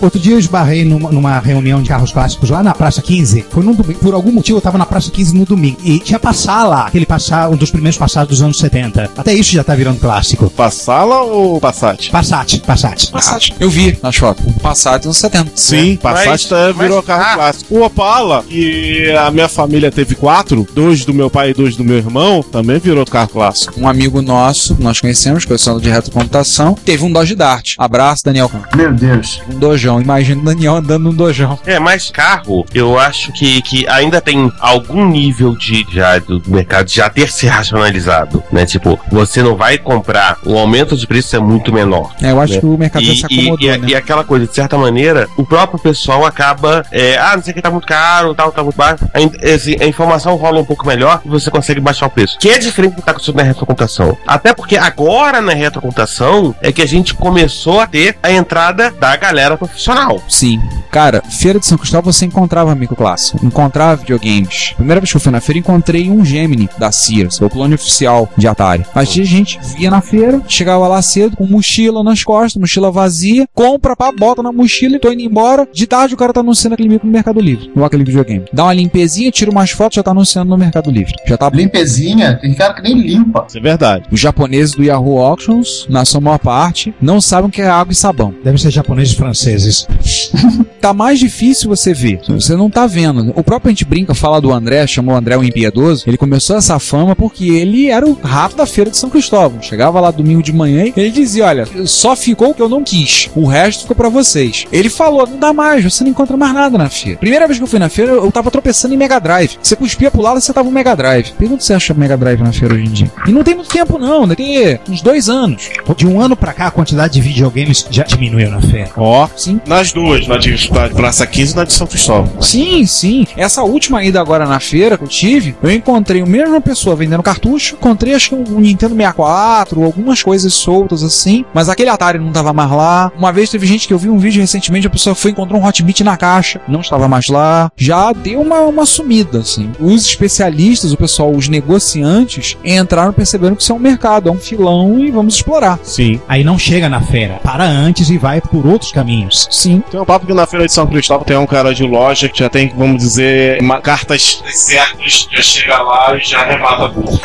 C: Outro dia eu esbarrei numa, numa reunião de carros clássicos lá na Praça 15. Foi num domingo. Por algum motivo eu tava na Praça 15 no domingo. E tinha passar lá, aquele passar, um dos primeiros passados dos anos 70. Até isso já tá virando clássico.
B: Passala ou Passat?
C: Passat, Passat.
D: Passat. Eu vi nas fotos. O Passat dos 70.
B: Sim, Passat
A: Mas-
B: tá- virou
A: mas-
B: carro
A: ah.
B: clássico. O Opala, que a minha família teve quatro, dois do meu pai e dois do meu irmão, também virou carro clássico.
D: Um amigo nosso, que nós conhecemos, colecionador de retrocomputação, teve um Dodge Dart. Abraço, Daniel Campos.
E: Meu Deus.
D: Um dojão. Imagina o Daniel andando num dojão.
A: É, mas carro, eu acho que, que ainda tem algum nível de já do mercado já ter se racionalizado, né? Tipo, você não vai comprar, o aumento de preço é muito menor.
D: É, eu acho
A: É.
D: que o mercado já
A: E,
D: se
A: e-
D: acomodou,
A: e-
D: né?
A: e aquela coisa, de certa maneira, o próprio pessoal acaba, é, ah, não sei o que tá muito caro, tal, tá muito baixo. A, assim, a informação rola um pouco melhor e você consegue baixar o preço. Que é diferente do que tá acontecendo na retrocomputação. Até porque agora na retrocomputação é que a gente começou a ter a entrada da galera profissional.
D: Sim. Cara, Feira de São Cristóvão você encontrava microclasse, encontrava videogames. Primeira vez que eu fui na feira, encontrei um Gemini da Sears, o clone oficial de Atari. Mas tinha gente via na feira, chegava lá cedo com mochila nas costas, mochila vazia, compra, pá, bota na mochila e tô indo embora. De tarde o cara tá anunciando aquele micro no Mercado Livre, ou aquele videogame. Dá uma limpezinha, tira umas fotos, já tá anunciando no Mercado Livre. Já tá
E: Limpezinha, tem cara que nem limpa.
B: Isso é verdade.
D: Os japoneses do Yahoo Auctions, na sua maior parte, não sabem o que é água e sabão.
C: Devem ser japoneses e (laughs)
D: tá mais difícil você ver. Você não tá vendo. O próprio a gente brinca, fala do André, chamou o André o impiedoso. Ele começou essa fama porque ele era o rato da feira de São Cristóvão. Chegava lá domingo de manhã e ele dizia: Olha, só ficou o que eu não quis. O resto ficou pra vocês. Ele falou: Não dá mais, você não encontra mais nada na feira. Primeira vez que eu fui na feira, eu tava tropeçando em Mega Drive. Você cuspia pro lado, você tava um Mega Drive. Pergunta se você acha Mega Drive na feira hoje em dia. E não tem muito tempo, não. Deve ter uns dois anos.
C: De um ano pra cá, a quantidade de videogames já diminuiu na feira.
B: Ó,
D: Sim.
B: Nas duas, na de Praça 15 e na de São Cristóvão.
D: Sim, sim. Essa última ida agora na feira que eu tive, eu encontrei a mesma pessoa vendendo cartucho, encontrei acho que um Nintendo 64, algumas coisas soltas assim, mas aquele Atari não tava mais lá. Uma vez teve gente que eu vi um vídeo recentemente, a pessoa foi e encontrou um Hot Beat na caixa, não estava mais lá. Já deu uma, uma sumida, assim. Os especialistas, o pessoal, os negociantes, entraram percebendo que isso é um mercado, é um filão e vamos explorar.
B: Sim.
C: Aí não chega na feira, para antes e vai por outros caminhos.
D: Sim.
B: Tem um papo que na Feira de São Cristóvão tem um cara de loja que já tem, vamos dizer, uma, cartas certas, já chega lá e já.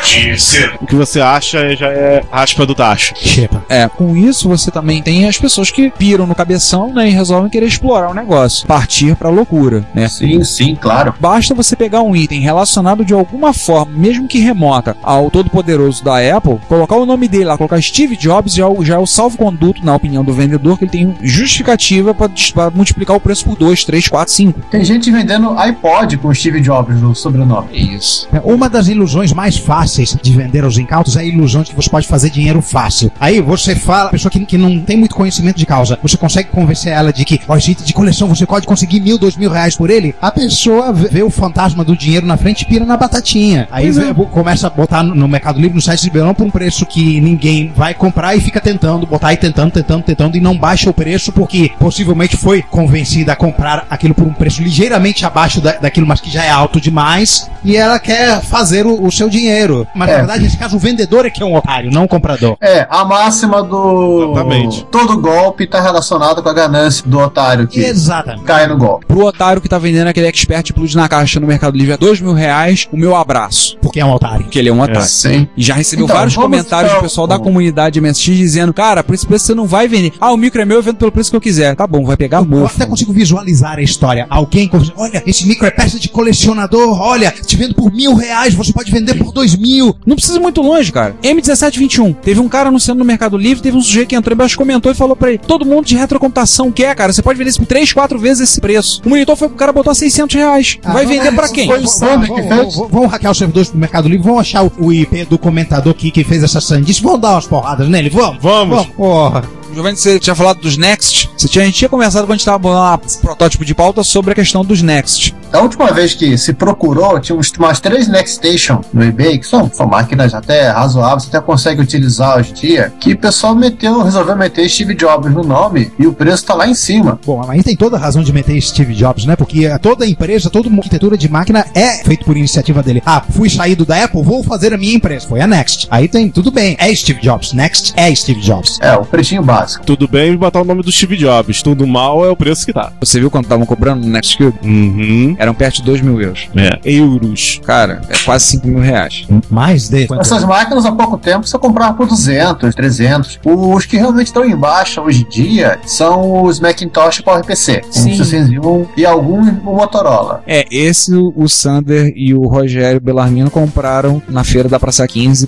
B: De ser. O que você acha já é raspa do tacho.
C: Chepa.
D: É, com isso você também tem as pessoas que piram no cabeção, né, e resolvem querer explorar o negócio, partir pra loucura, né?
E: Sim, sim, claro.
D: Basta você pegar um item relacionado de alguma forma, mesmo que remota, ao todo-poderoso da Apple, colocar o nome dele lá, colocar Steve Jobs, já, é o- já é o salvo-conduto, na opinião do vendedor, que ele tem justificativa pra, pra multiplicar o preço por 2, 3, 4, 5.
E: Tem gente vendendo iPod com Steve Jobs no sobrenome.
D: É isso.
C: Uma das ilusões mais fáceis de vender aos incautos é a ilusão de que você pode fazer dinheiro fácil. Aí você fala, a pessoa que, que não tem muito conhecimento de causa, você consegue convencer ela de que, ó, gente de coleção, você pode conseguir mil, dois mil reais por ele. A pessoa vê, o fantasma do dinheiro na frente e pira na batatinha. Aí vê- começa a botar no, no Mercado Livre, no site de Belão, por um preço que ninguém vai comprar e fica tentando botar e tentando, tentando, tentando e não baixa o preço porque possivelmente foi convencida a comprar aquilo por um preço ligeiramente abaixo da, daquilo, mas que já é alto demais e ela quer fazer o, o seu dinheiro. Mas na
E: É.
C: verdade, nesse caso, o vendedor é que é um otário, não o comprador.
E: É, a máxima do.
B: Exatamente.
E: Todo golpe tá relacionado com a ganância do otário que
C: Exatamente.
E: cai no golpe.
D: Pro otário que tá vendendo aquele expert plus na caixa no Mercado Livre a 2 mil reais, o meu abraço.
C: Porque é um otário.
D: Porque ele é um otário.
E: Sim.
D: E já recebeu
E: Então,
D: vários comentários do
E: então-
D: pessoal da comunidade MSX dizendo: Cara, por esse preço você não vai vender. Ah, o micro é meu, eu vendo pelo preço que eu quiser. Tá bom, vai pegar
C: Eu
D: mofo.
C: até consigo visualizar a história. Alguém, olha, esse micro é peça de colecionador, olha, te vendo por mil reais, você pode vender por dois mil.
D: Não precisa ir muito longe, cara. M1721. Teve um cara anunciando no Mercado Livre, teve um sujeito que entrou embaixo, comentou e falou pra ele: Todo mundo de retrocomputação quer, cara. Você pode vender isso por 3, 4 vezes esse preço. O monitor foi pro cara botar 600 reais.
C: Ah,
D: vai
C: vamos-
D: vender pra quem?
C: Vão- Vão hackear os servidores do Mercado Livre, vão achar o, o IP do comentador que, que fez essa sandice, vão dar umas porradas nele, vamos.
B: Vamos.
C: Vamos, porra.
D: Giovanni, você tinha falado dos Next. Você tinha, a gente tinha conversado quando a gente tava bolando um protótipo de pauta sobre a questão dos Next.
E: Da última vez que se procurou, tinha uns, umas três Next Station no eBay, que são, são máquinas até razoáveis, você até consegue utilizar hoje em dia, que o pessoal meteu, resolveu meter Steve Jobs no nome e o preço tá lá em cima.
C: Bom, mas tem toda a razão de meter Steve Jobs, né? Porque eh, toda empresa, toda arquitetura de máquina é feito por iniciativa dele. Ah, fui saído da Apple, vou fazer a minha empresa. Foi a Next. Aí tem, tudo bem, é Steve Jobs. Next é Steve Jobs.
E: É, o pretinho básico.
B: Tudo bem botar o nome do Steve Jobs. Tudo mal é o preço que tá.
D: Você viu quanto estavam cobrando no Next Cube?
B: Uhum.
D: Eram perto de 2 mil euros.
B: É. Euros.
D: Cara, é quase 5 mil reais.
C: Mais de.
E: Essas máquinas há pouco tempo você comprava por 200, 300. Os que realmente estão em baixa hoje em dia são os Macintosh PowerPC, com
D: Sim.
E: 601 e alguns o Motorola.
D: É, esse o o Sander e o Rogério Bellarmino compraram na feira da Praça 15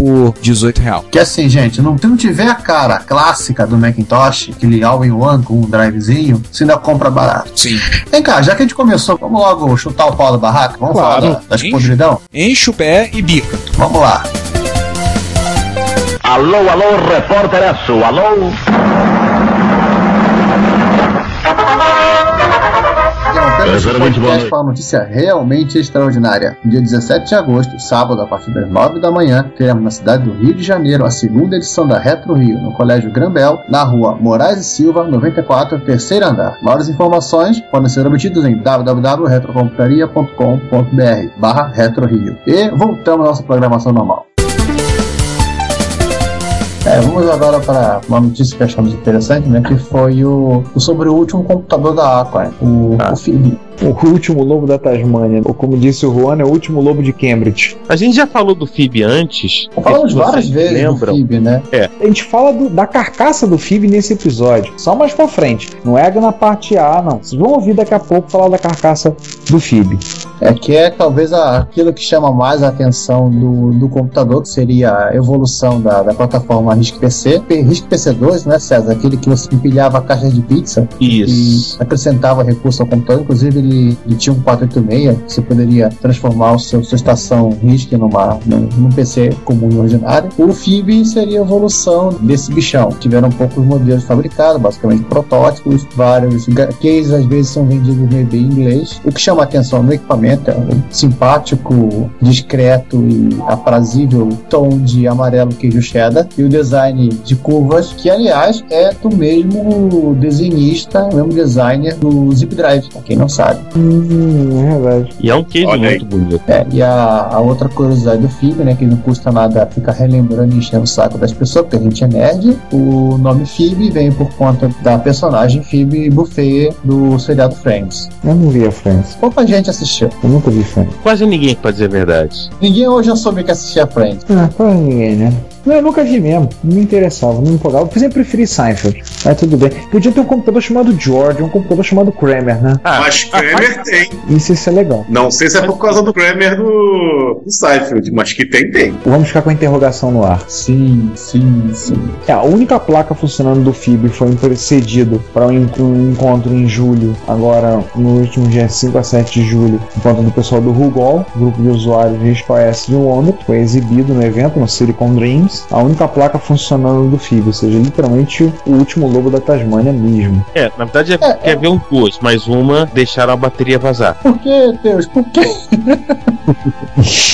D: por 18 real.
E: Que assim, gente, não, se não tiver a cara clássica do Macintosh, aquele all-in-one com um drivezinho, você ainda compra barato.
D: Sim.
E: Vem cá, já que a gente começou, vamos logo chutar o pau da barraca? Vamos
B: Claro.
E: falar da, das
D: Enche.
E: podridão?
D: Enche o pé e bica.
E: Vamos lá.
F: Alô, alô, repórter é sua, alô?
E: Interrompendo esse
F: boa
E: podcast para uma notícia realmente extraordinária. No dia 17 de agosto, sábado, a partir das 9 da manhã, teremos na cidade do Rio de Janeiro a segunda edição da Retro Rio, no Colégio Grambel, na rua Moraes e Silva, 94, terceiro andar. Maiores informações podem ser obtidas em www.retrocomputaria.com.br barra Retro Rio. E voltamos à nossa programação normal. É, vamos agora para uma notícia que achamos interessante, né? Que foi o, o sobre o último computador da Aqua, o, o FIB.
G: O último lobo da Tasmânia, ou como disse o Juan, é o último lobo de Cambridge.
A: A gente já falou do FIB antes.
E: Falamos várias vezes
A: lembram?
E: do FIB, né?
G: A gente fala do- da carcaça do FIB nesse episódio, só mais pra frente. Não é na parte A, não. Vocês vão ouvir daqui a pouco falar da carcaça do FIB.
E: É que é talvez aquilo que chama mais a atenção do, do computador, que seria a evolução da, da plataforma RISC-PC. RISC-PC 2, né, César? Aquele que você empilhava a caixa de pizza
A: Isso.
E: e acrescentava recurso ao computador. Inclusive, ele, ele tinha um 486, que você poderia transformar o seu, sua estação RISC numa, num, num PC comum e ordinário. O FIB seria a evolução desse bichão. Tiveram poucos modelos fabricados, basicamente protótipos, vários cases às vezes são vendidos no eBay em inglês. O que chama atenção no equipamento é um simpático, discreto e aprazível tom de amarelo queijo cheddar e o design de curvas, que aliás é do mesmo desenhista, mesmo designer do Zip Drive, pra quem não sabe.
G: Hum, é verdade.
A: E é um queijo
B: Olha aí.
A: muito bonito.
E: É, e a, a outra curiosidade do FIB, né, que não custa nada ficar relembrando e enchendo o saco das pessoas, porque a gente é nerd, o nome FIB vem por conta da personagem Phoebe Buffet do seriado Friends.
G: Eu não vi a Friends.
E: Pouca gente assistiu.
G: Eu nunca vi Friends.
A: Quase ninguém, pra dizer a verdade.
E: Ninguém hoje já soube que assistia Friends.
G: Ah, quase ninguém, né? Não, eu nunca vi mesmo. Não me interessava, não me empolgava. Eu sempre preferi Seinfeld. Mas tudo bem. Podia ter um computador chamado George, um computador chamado Kramer, né?
H: Mas Kramer tem.
G: Isso ia ser legal.
H: Não sei se é por causa do Kramer do, do Seinfeld, mas que tem, tem.
G: Vamos ficar com a interrogação no ar.
E: Sim, sim, sim.
G: É, a única placa funcionando do FIB foi precedido para um, um encontro em julho, agora no último dia 5 a 7 de julho, encontro do pessoal do Rugol, grupo de usuários RISC-OS de Londres, foi exibido no evento, no Silicon Dreams, a única placa funcionando do FIB, ou seja, literalmente o último lobo da Tasmânia mesmo.
A: É, na verdade é porque haviam duas, mas uma deixaram a bateria vazar.
E: Por que, Deus? Por que?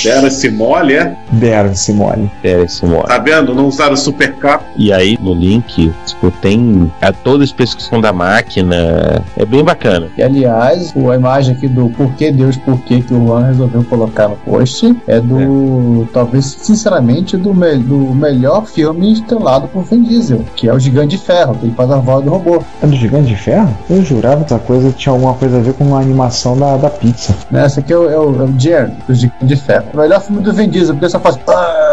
H: Deram esse mole, é?
G: Deram esse mole.
A: É, esse modo.
H: Tá vendo? Não usaram o Super Cap.
A: E aí, no link, tipo, tem a toda a especificação da máquina. É bem bacana.
E: E aliás, a imagem aqui do Porquê Deus, Porquê que o Juan resolveu colocar no post é do, talvez, sinceramente, do, me- do melhor filme estrelado por Vin Diesel, que é o Gigante de Ferro, que ele faz a voz do robô.
G: É do Gigante de Ferro? Eu jurava que essa coisa tinha alguma coisa a ver com a animação da, da pizza.
E: Né? Esse aqui é o, é o, é o Jerry, do Gigante de Ferro. O melhor filme do Vin Diesel, porque só faz. "Ah".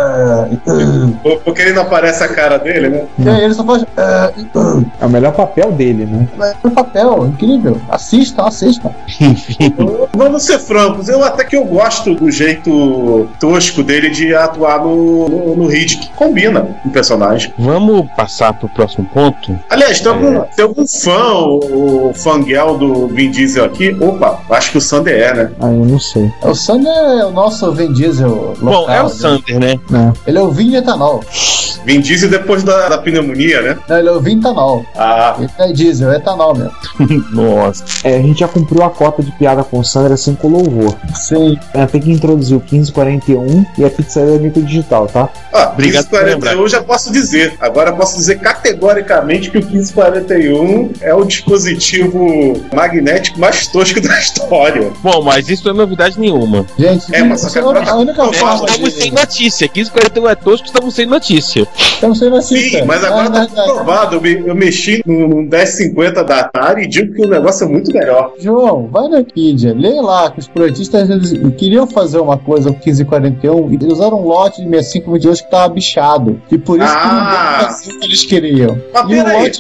H: Porque ele não aparece a cara dele, né?
E: Aí ele só faz. "Ah".
G: É o melhor papel dele, né?
E: É um papel incrível. Assistam.
A: Enfim. (laughs)
H: Vamos ser francos, eu até que eu gosto do jeito tosco dele de atuar no, no, no Riddick. Combina com o personagem.
A: Vamos passar pro próximo ponto?
H: Aliás, tem algum, tem algum fã, o, o fanguel do Vin Diesel aqui? Opa, acho que o Sander é, né?
G: Ah, eu não sei.
E: O Sander é o nosso Vin Diesel local.
A: Bom, é o
E: né?
A: Sander, né?
E: Ele é o Vin etanol.
H: Vin Diesel depois da, da pneumonia, né?
E: Não, ele é o Vin etanol.
H: Ah,
E: Ele não é diesel, é etanol mesmo. (laughs)
A: Nossa.
G: É, a gente já cumpriu a cota de piada com o Sandra assim com louvor.
E: Sim.
G: É, tem que introduzir o 1541 e a pizzaria micro digital, tá?
H: ah
A: Obrigado por
H: 1541 eu já posso dizer. Agora eu posso dizer categoricamente que o 1541 é o dispositivo magnético mais tosco (laughs) da história.
A: Bom, mas isso não é novidade nenhuma.
E: Gente,
H: É, mas só
E: isso
H: que
E: é
H: agora-
E: a única
H: Nós
E: forma
A: Estamos sem
E: de...
A: notícia. 1541 é tosco, estamos sem notícia.
E: Estamos sem notícia.
H: Sim, mas agora tá
E: verdade.
H: comprovado. Eu, me- eu mexi no, no 1050 da Atari e digo que o negócio é muito melhor.
E: João, vai na Wikipedia, lê lá que os projetistas eles queriam fazer uma coisa com 1541 e eles usaram um lote de 6522 que estava bichado. E por isso que não deu
H: Ah.
E: pra fazer o que eles queriam.
H: Mas
E: E o
H: peraí,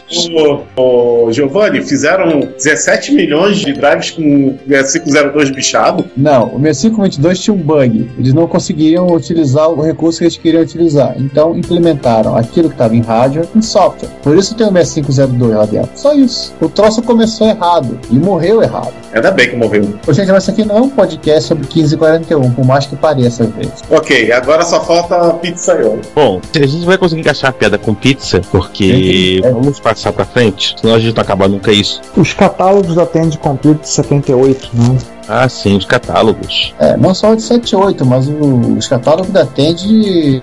H: o, o Giovanni, fizeram 17 milhões de drives com 502 bichado?
E: Não, o 6522 tinha um bug. Eles não conseguiam utilizar o recurso que eles queriam utilizar. Então implementaram aquilo que estava em rádio em software. Por isso tem o 6502 lá dentro. Só isso. O troço começou errado e morreu errado.
H: Ainda bem que morreu.
E: Ô, gente, mas isso aqui não é um podcast sobre 1541, por mais que pareça às vezes.
H: Ok, agora só falta a pizzaiolo.
A: Bom, a gente vai conseguir encaixar a piada com pizza, porque
E: Entendi.
A: vamos passar pra frente, senão a gente não acaba nunca isso.
G: Os catálogos da Complete de 78, né?
A: Ah, sim, os catálogos.
E: É, não só o de 78, mas o, os catálogos da Tend de,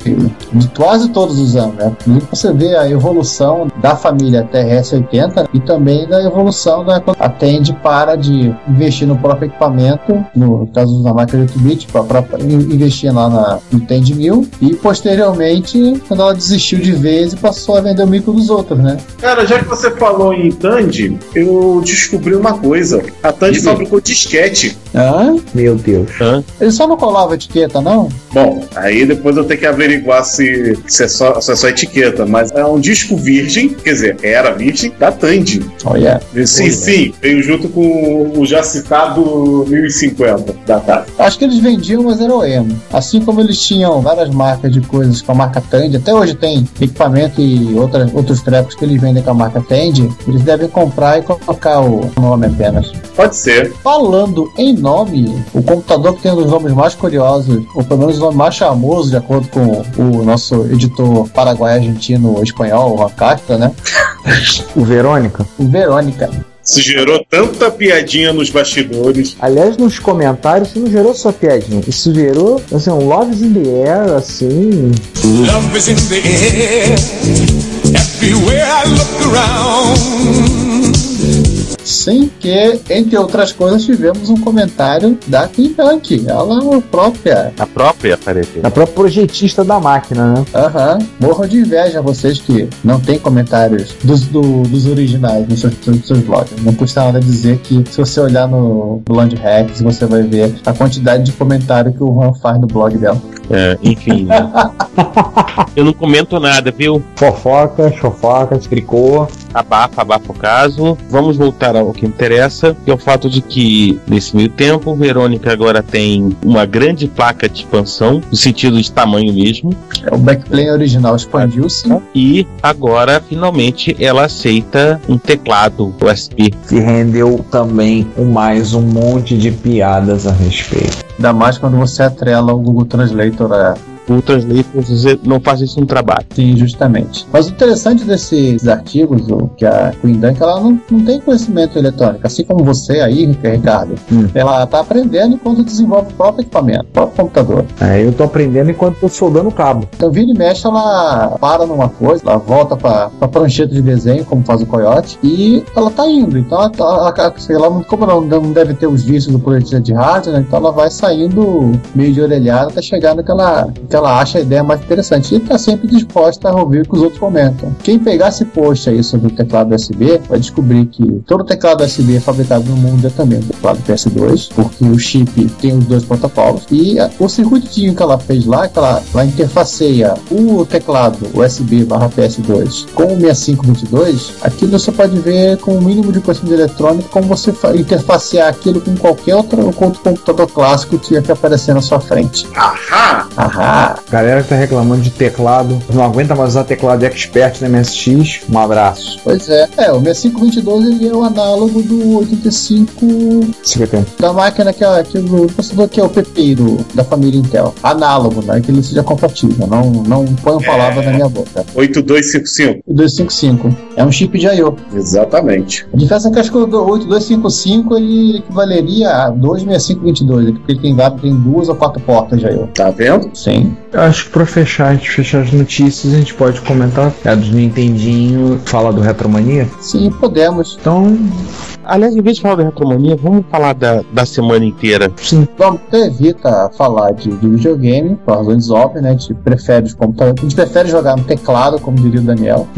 E: quase todos os anos, né? E você vê a evolução da família TRS-80 e também da evolução da a Tend para de investir no próprio equipamento, no caso da máquina de 8-bit, para investir lá na, no Tend 1000 e posteriormente, quando ela desistiu de vez e passou a vender o micro dos outros, né?
H: Cara, já que você falou em Tandy, eu descobri uma coisa. A Tandy fabricou disquete.
E: Hã?
G: Meu Deus.
A: Hã?
E: Ele só não colava etiqueta, não?
H: Bom, aí depois eu tenho que averiguar se, se, é, só, se é só etiqueta, mas é um disco virgem, quer dizer, era virgem, da Tandy.
E: Olha.
H: Sim,
A: Pois é.
H: sim, veio junto com o já citado 1050 da Atari.
E: Acho que eles vendiam, mas era o emo. Assim como eles tinham várias marcas de coisas com a marca Tandy, até hoje tem equipamento e outras, outros trecos que eles vendem com a marca Tandy, eles devem comprar e colocar o nome apenas.
H: Pode ser.
E: Falando em nome, o computador que tem um dos nomes mais curiosos, ou pelo menos o nome mais famoso, de acordo com o nosso editor paraguai-argentino-espanhol, o Acasta, né? (laughs)
G: O Verônica.
E: O Verônica.
H: Isso gerou tanta piadinha nos bastidores.
G: Aliás, nos comentários, isso não gerou só piadinha. Isso gerou, assim, um Loves in the Air, assim.
I: Love is in the air. Everywhere I look around.
E: Sim, que entre outras coisas tivemos um comentário da Queen Dunk, ela própria.
A: A própria apareceu.
G: A própria projetista da máquina, né?
E: Aham. Morro de inveja vocês que não tem comentários dos, do- dos originais nos seus, nos seus blogs. Não custa nada dizer que se você olhar no Blonde Hacks, você vai ver a quantidade de comentário que o Juan faz no blog dela.
A: É, enfim. né? (laughs) Eu não comento nada, viu?
G: Fofoca, fofoca, tricô.
A: Abafa, abafa o caso. Vamos voltar ao que interessa, que é o fato de que, nesse meio tempo, Verônica agora tem uma grande placa de expansão, no sentido de tamanho mesmo,
E: É, O backplane original expandiu-se.
A: e agora, finalmente, ela aceita um teclado USB.
G: Que rendeu também um- mais um monte de piadas a respeito.
E: Ainda mais quando você atrela o Google Translator a
A: O Translator não faz isso no trabalho.
E: Sim, justamente. Mas o interessante desses artigos, o, que a Queen Dunk, ela não, não tem conhecimento eletrônico, assim como você aí, Ricardo.
G: Hum.
E: Ela tá aprendendo enquanto desenvolve o próprio equipamento, o próprio computador.
G: É, eu tô aprendendo enquanto tô soldando cabo.
E: Então, vira e mexe, ela para numa coisa, ela volta pra, pra prancheta de desenho, como faz o Coyote, e ela tá indo. Então, ela, ela, sei lá, como não, não deve ter os vícios do projeto de hardware, né, então ela vai saindo meio de orelhada até chegar no que ela, acha a ideia mais interessante. E tá sempre disposta a ouvir o que os outros comentam. Quem pegar esse post aí sobre o teclado USB vai descobrir que todo teclado USB é fabricado no mundo é também um teclado PS2, porque o chip tem os dois protocolos. E a- o circuitinho que ela fez lá, que ela, ela interfaceia o teclado USB barra PS2 com o 6522, aquilo você pode ver com o mínimo de conhecimento eletrônico como você fa- interfacear aquilo com qualquer outro, outro computador clássico que tinha que aparecer na sua frente.
H: Ahá!
E: Ahá!
G: Galera que tá reclamando de teclado, não aguenta mais usar teclado expert na MSX, um abraço.
E: Pois é. É, o 6522 ele é o análogo do 85
G: 51.
E: da máquina que, é, que o do processador que é o pepeiro da família Intel. Análogo, né? Que ele seja compatível. Não, não ponham palavras na minha boca.
H: 8255.
E: O 255 é um chip de I.O.
H: Exatamente.
E: A diferença é que acho que o do 8255 ele equivaleria a 26522, porque ele tem, tem duas ou quatro portas de I.O.
H: Tá vendo?
E: Sim.
G: Acho que pra fechar, a gente fechar as notícias, a gente pode comentar a do Nintendinho, fala do Retromania.
E: Sim, podemos.
G: Então,
A: Aliás, em vez de falar da retromania, vamos falar da, da semana inteira.
G: sim.
E: Vamos, então evita falar de, de videogame, por razões óbvias, né? A gente prefere os computadores. A gente prefere jogar no teclado, como diria o Daniel.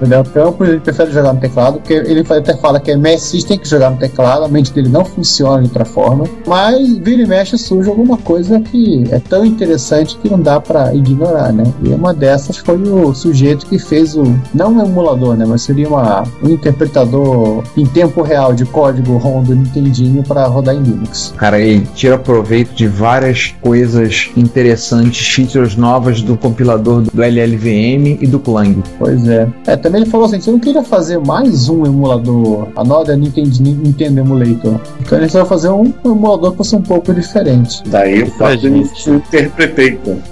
E: Daniel Campos, ele prefere jogar no teclado, porque ele até fala que a MSX tem que jogar no teclado, a mente dele não funciona de outra forma. Mas vira e mexe surge alguma coisa que é tão interessante que não dá pra ignorar, né? E uma dessas foi o sujeito que fez o. Não um emulador, né? Mas seria uma, um interpretador em tempo real de código ROM do Nintendinho para rodar em Linux.
G: Cara, ele tira proveito de várias coisas interessantes, features novas do compilador do LLVM e do Clang.
E: Pois é. É, também ele falou assim: você não queria fazer mais um emulador, a Node Nintendo, Nintendo Emulator. Então ele vai fazer um emulador que fosse um pouco diferente.
H: Daí o fato de
A: gente.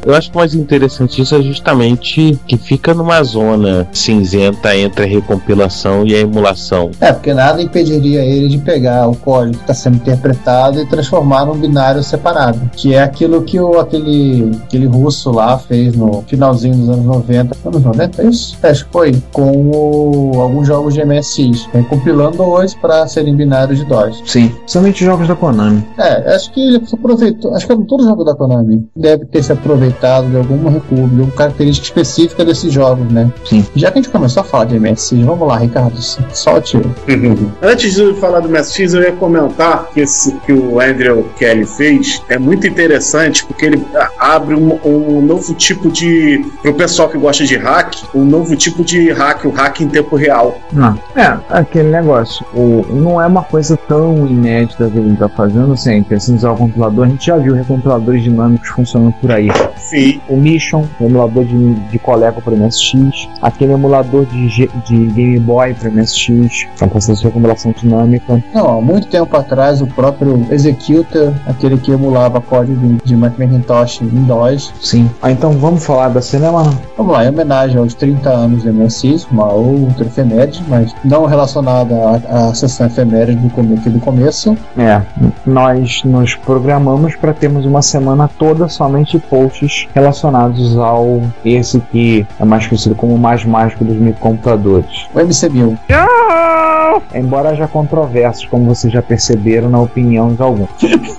H: Eu
A: acho que o mais interessante disso é justamente que fica numa zona cinzenta entre a recompilação e a emulação.
E: É, porque nada impediria ele de pegar o código que está sendo interpretado e transformar num binário separado. Que é aquilo que o, aquele, aquele russo lá fez no finalzinho dos anos 90. Anos 90, é isso? Acho que foi. Com o- alguns jogos de MSX. Recompilando-os para serem binários de DOS.
G: Sim. Principalmente jogos da Konami.
E: É, acho que ele aproveitou. Acho que todo jogo da Konami deve ter se aproveitado de alguma recurso, de alguma característica específica desses jogos, né?
G: Sim.
E: Já que a gente começou a falar de MSX, vamos lá, Ricardo, solte. (laughs)
H: Antes de falar do MSX, eu ia comentar que esse que o Andrew Kelly fez é muito interessante porque ele abre um, um novo tipo de. Pro pessoal que gosta de hack, um novo tipo de hack, o hack em tempo real.
G: Não. É, aquele negócio. O, não é uma coisa tão inédita que ele tá fazendo, sempre. Assim, usar o compilador, a gente já viu recompiladores dinâmicos funcionando por aí.
H: Sim.
G: O Mission, o emulador de, de Coleco para MSX, aquele emulador de, G- de Game Boy para MSX, é um processo de recopilação dinâmica.
E: Não, há muito tempo atrás, o próprio Executor, aquele que emulava código de, de Macintosh em DOS.
G: Sim. Ah, então vamos falar da cinema?
E: Vamos lá, em homenagem aos 30 anos do MSX, uma outra efeméride, mas não relacionada à, à sessão efeméride do, come, aqui do começo.
G: É, nós nos programamos para termos uma semana toda somente de posts relacionados ao esse que é mais conhecido como o mais mágico dos microcomputadores.
E: O MC1000.
G: Embora haja controvérsias, como vocês já perceberam na opinião de alguns.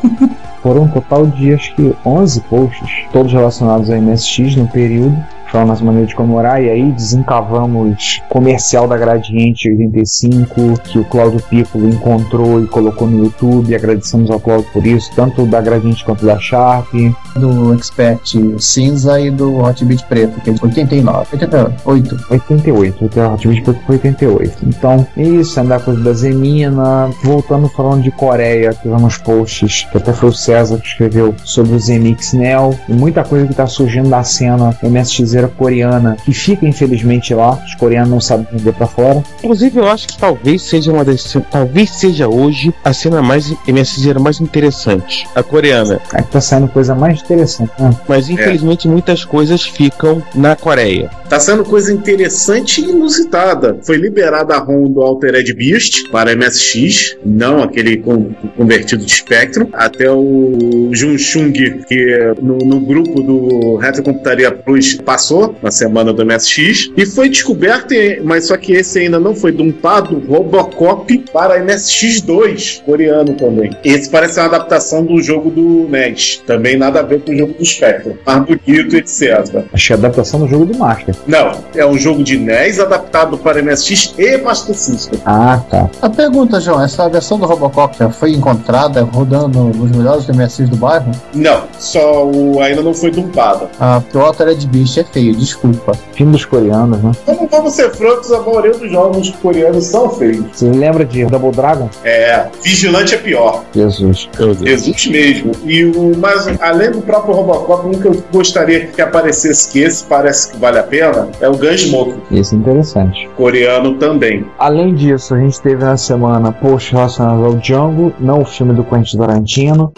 G: (laughs) Foram um total de acho que 11 posts, todos relacionados a MSX no período. Foi a nossa maneira de comemorar, e aí desencavamos comercial da Gradiente 85, que o Claudio Piccolo encontrou e colocou no YouTube. Agradecemos ao Claudio por isso, tanto da Gradiente quanto da Sharp.
E: Do Expert cinza e do Hotbit preto, que é de 89. 88.
G: 88, o Hotbit foi 88. Então, isso, andar coisa da Zemina. Voltando falando de Coreia, tivemos posts que até foi o César que escreveu sobre o Zemix Neo e muita coisa que está surgindo da cena MSX coreana, que fica infelizmente lá, os coreanos não sabem vender pra fora.
A: Inclusive, eu acho que talvez seja uma das. Talvez seja hoje a cena mais MSX mais interessante. A coreana.
G: Aí tá saindo coisa mais interessante, né?
A: Mas infelizmente muitas coisas ficam na Coreia.
H: Tá sendo coisa interessante e inusitada. Foi liberada a ROM do Altered Beast para MSX, não aquele com, convertido de Spectrum. Até o Jun Chung, que no, no grupo do Retrocomputaria Plus passou na semana do MSX. E foi descoberto, mas só que esse ainda não foi dumpado, Robocop para MSX2, coreano também. Esse parece uma adaptação do jogo do NES. Também nada a ver com o jogo do Spectrum. Mais bonito, etc.
G: Achei a adaptação do jogo do Master.
H: Não, é um jogo de NES adaptado para MSX e Master System.
G: Ah, tá.
E: A pergunta, João, essa versão do Robocop já foi encontrada rodando nos melhores MSX do bairro?
H: Não, só o ainda não foi dumpada.
E: Ah, porque o Altered Beast é feio, desculpa.
G: Filme dos coreanos, né?
H: Como vamos ser francos, a maioria dos jogos coreanos são feios.
G: Você lembra de Double Dragon?
H: É, Vigilante é pior.
G: Jesus.
H: Jesus mesmo. E o mais além do próprio Robocop, um que eu gostaria que aparecesse que esse parece que vale a pena é o Gunsmoke.
G: Isso é interessante.
H: Coreano também.
G: Além disso, a gente teve na semana post relacionado ao Django, não o filme do Quentin Tarantino.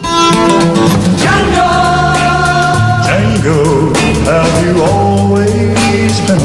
I: Django, have you always please.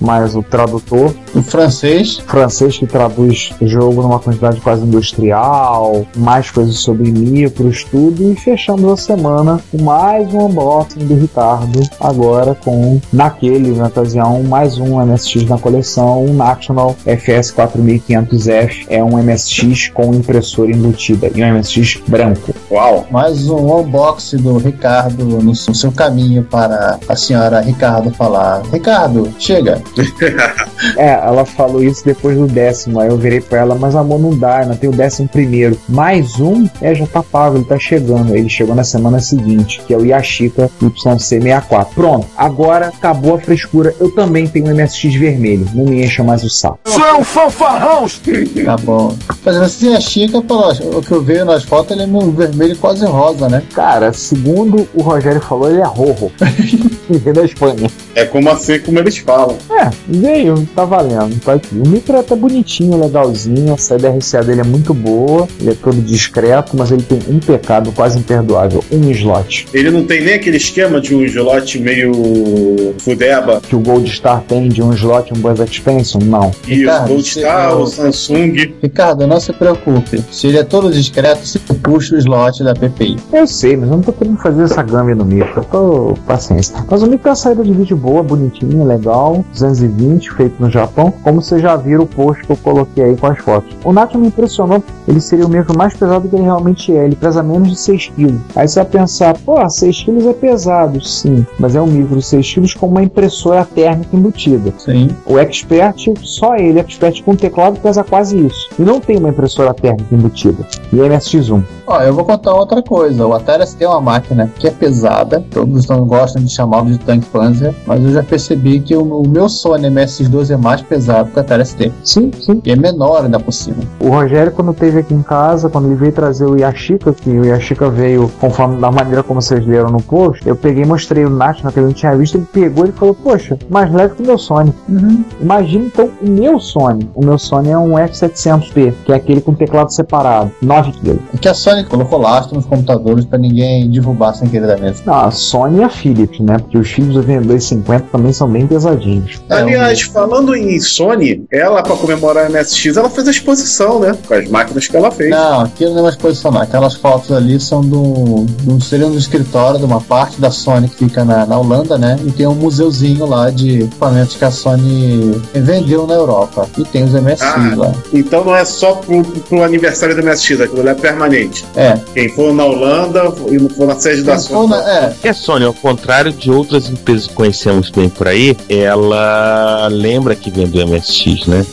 G: Mas o tradutor,
E: O francês,
G: francês que traduz o jogo numa quantidade quase industrial, mais coisas sobre micros, tudo, e fechamos a semana com mais um unboxing do Ricardo, agora com naquele, na ocasião, mais um MSX na coleção, um National FS 4500F, é um MSX com impressora embutida, e um MSX branco.
H: Uau!
E: mais um unboxing do Ricardo no seu caminho para a senhora Ricardo falar: Ricardo, chega. (laughs)
G: É, ela falou isso depois do décimo. Aí eu virei pra ela, mas amor, não dá, ainda tem o décimo primeiro. Mais um, é, já tá pago, ele tá chegando. Ele chegou na semana seguinte, que é o Yashica YC64. Pronto, agora acabou a frescura. Eu também tenho um MSX vermelho, não me encha mais o saco.
I: Um fanfarrão! (laughs)
E: Tá bom. Fazendo assim, a Chica, pô, o que eu vejo nas fotos, ele é meio vermelho quase rosa, né?
G: Cara, segundo o Rogério falou, ele é rojo. (laughs) Da Espanha.
H: É como assim como eles falam.
G: É, veio, tá valendo, tá aqui. O micro é até bonitinho, legalzinho, a CDRCA dele é muito boa, ele é todo discreto, mas ele tem um pecado quase imperdoável, um slot.
H: Ele não tem nem aquele esquema de um slot meio fudeba.
G: Que o Gold Star tem de um slot e um Buzz Expansion? Não.
H: E o
E: Ricardo,
H: Gold
E: você-
H: Star, o Samsung.
E: Ricardo, não se preocupe. Se ele é todo discreto, você puxa o slot da PPI.
G: Eu sei, mas eu não tô querendo fazer essa gâmbia no micro, eu tô paciência. Mas o micro é uma saída de vídeo boa, bonitinha, legal, 220, feito no Japão, como vocês já viram o post que eu coloquei aí com as fotos. O Nacho me impressionou, ele seria o micro mais pesado que ele realmente é, ele pesa menos de 6 kg. Aí você vai pensar, pô, 6 kg é pesado, sim, mas é um micro de 6 kg com uma impressora térmica embutida.
E: Sim.
G: O Expert, só ele, Expert com teclado, pesa quase isso. E não tem uma impressora térmica embutida. E é MSX1.
E: Ó, eu vou contar outra coisa. O Atari ST é uma máquina que é pesada. Todos não gostam de chamá-lo de Tank Panzer. Mas eu já percebi que o meu Sony MSX12 é mais pesado que o Atari ST.
G: Sim, sim.
E: E é menor ainda por cima.
G: O Rogério, quando esteve aqui em casa, quando ele veio trazer o Yashica, que o Yashica veio conforme da maneira como vocês leram no post, eu peguei e mostrei o National, que ele não tinha visto, ele pegou e falou, poxa, mais leve que o meu Sony. Imagina então o meu Sony. O meu Sony é um F700P, que é aquele com teclado separado, 9 kg.
E: E que a Sony colocou lastro nos computadores pra ninguém derrubar sem querer da mesa.
G: Não, a Sony e a Philips, né? Porque os Fibs 8250 também são bem pesadinhos.
H: Aliás, falando em Sony, ela, pra comemorar a MSX, ela fez a exposição, né? Com as máquinas que ela fez.
E: Não, aquilo não é uma exposição, não. Aquelas fotos ali são do, do seria um escritório de uma parte da Sony que fica na, na Holanda, né? E tem um museuzinho lá de equipamentos que a Sony vendeu na Europa. E tem os MSX
H: Ah,
E: lá.
H: Então não é só pro, pro aniversário do MSX, aquilo é permanente.
E: É.
H: Quem for na Holanda e não for na sede da
E: Quem
H: Sony.
E: for na- é.
A: E a Sony, ao contrário de outras empresas que conhecemos bem por aí, ela lembra que vendeu MSX, né?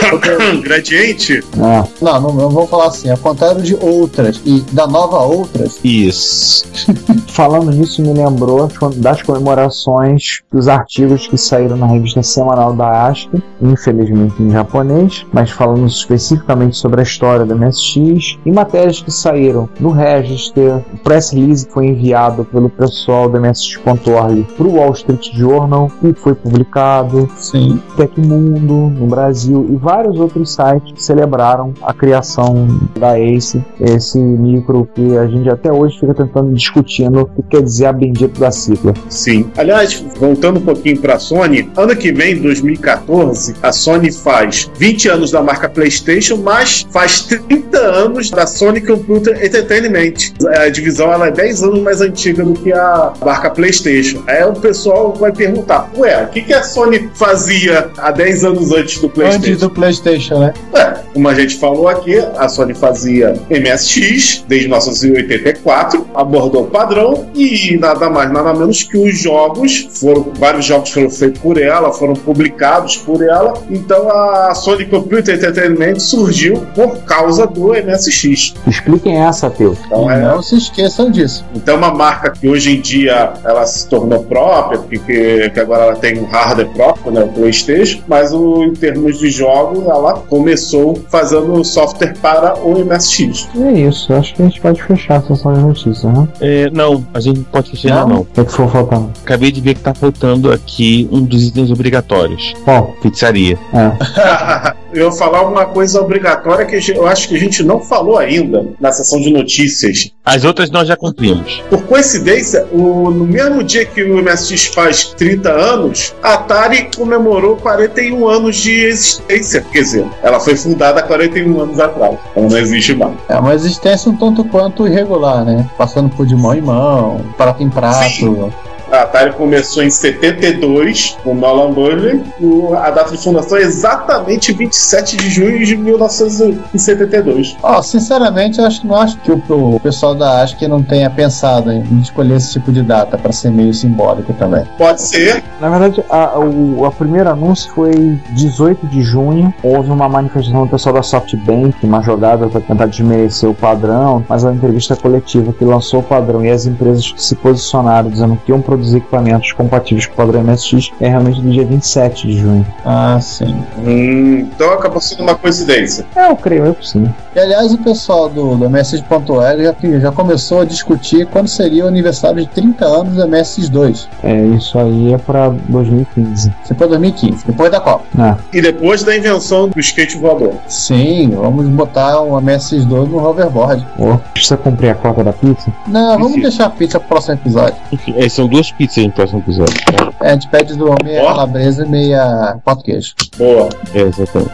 A: (coughs)
H: Gradiente?
G: Ah,
E: Não, não, não vou falar assim. Ao contrário de outras e da nova outras,
A: Isso. (laughs)
G: falando nisso, me lembrou das comemorações dos artigos que saíram na revista semanal da ASCII, infelizmente em japonês, mas falando especificamente sobre a história do MSX, e matérias que saíram no Register, o press release que foi enviado pelo pessoal do MSX.org para o Wall Street Journal e foi publicado,
E: sim.
G: Tecmundo no Brasil e vários outros sites que celebraram a criação da ACE, esse micro que a gente até hoje fica tentando discutindo o que quer dizer a bendita da sigla.
H: Sim. Aliás, voltando um pouquinho pra Sony, ano que vem, 2014, a Sony faz 20 anos da marca PlayStation, mas faz 30 anos da Sony Computer Entertainment. A divisão ela é 10 anos mais antiga do que a marca PlayStation. Aí o pessoal vai perguntar: ué, o que, que a Sony fazia há 10 anos antes do PlayStation?
E: Antes do PlayStation, né?
H: É, como a gente falou aqui, a Sony fazia MSX desde 1984, abordou o padrão e nada mais, nada menos que os jogos, foram, vários jogos foram feitos por ela, foram publicados por ela, então a Sony Computer Entertainment surgiu por causa do MSX.
G: Expliquem essa, Teu.
H: Então é,
E: não se esqueçam disso.
H: então é uma marca que hoje em dia ela se tornou própria, porque que agora ela tem um hardware próprio, né, o PlayStation, mas o, em termos de jogos ela começou fazendo software para o MSX.
G: É isso, acho que a gente pode fechar a sessão de notícias, né?
A: É, não, a gente não pode fechar ainda
E: Não?
A: não.
G: O que é que for faltando?
A: Acabei de ver que tá faltando aqui um dos itens obrigatórios.
G: Bom,
A: Pizzaria.
G: é. (laughs)
H: eu vou falar uma coisa obrigatória que eu acho que a gente não falou ainda na sessão de notícias.
A: As outras nós já cumprimos.
H: Por coincidência, o- no mesmo dia que o MSX faz 30 anos, a Atari comemorou 41 anos de existência. Quer dizer, ela foi fundada há 41 anos atrás. Então não existe mais.
E: É uma existência um tanto quanto irregular, né? Passando por de mão em mão, prato em prato.
H: Sim. A Atari começou em 72 com o Nolan Burley. e A data de fundação é exatamente 27 de junho de 1972.
E: Ó, sinceramente, eu acho, não acho que o, o pessoal da ASCII não tenha pensado em escolher esse tipo de data para ser meio simbólico também.
H: Pode ser,
G: Na verdade, a, o a primeiro anúncio foi 18 de junho. Houve uma manifestação do pessoal da SoftBank, uma jogada para tentar desmerecer o padrão, mas a entrevista coletiva que lançou o padrão e as empresas que se posicionaram dizendo que iam produzir equipamentos compatíveis com o padrão MSX é realmente do dia 27 de junho.
E: Ah, sim.
H: Hum, então acabou sendo uma coincidência.
G: É, eu creio, eu que sim.
E: E aliás, o pessoal do, do MSX.org já, já começou a discutir quando seria o aniversário de 30 anos do MSX2.
G: É, isso aí é pra 2015.
E: Isso foi 2015, depois da Copa.
G: É.
H: E depois da invenção do skate voador.
E: Sim, vamos botar o MSX2 no hoverboard.
G: Ô, precisa cumprir a cota da pizza?
E: Não, vamos
H: Sim.
E: deixar a pizza pro próximo episódio.
A: Enfim, é, são duas pizzas no próximo episódio.
E: É, a gente pede do meia calabresa e meia quatro queijo.
H: Boa.
A: É, exatamente.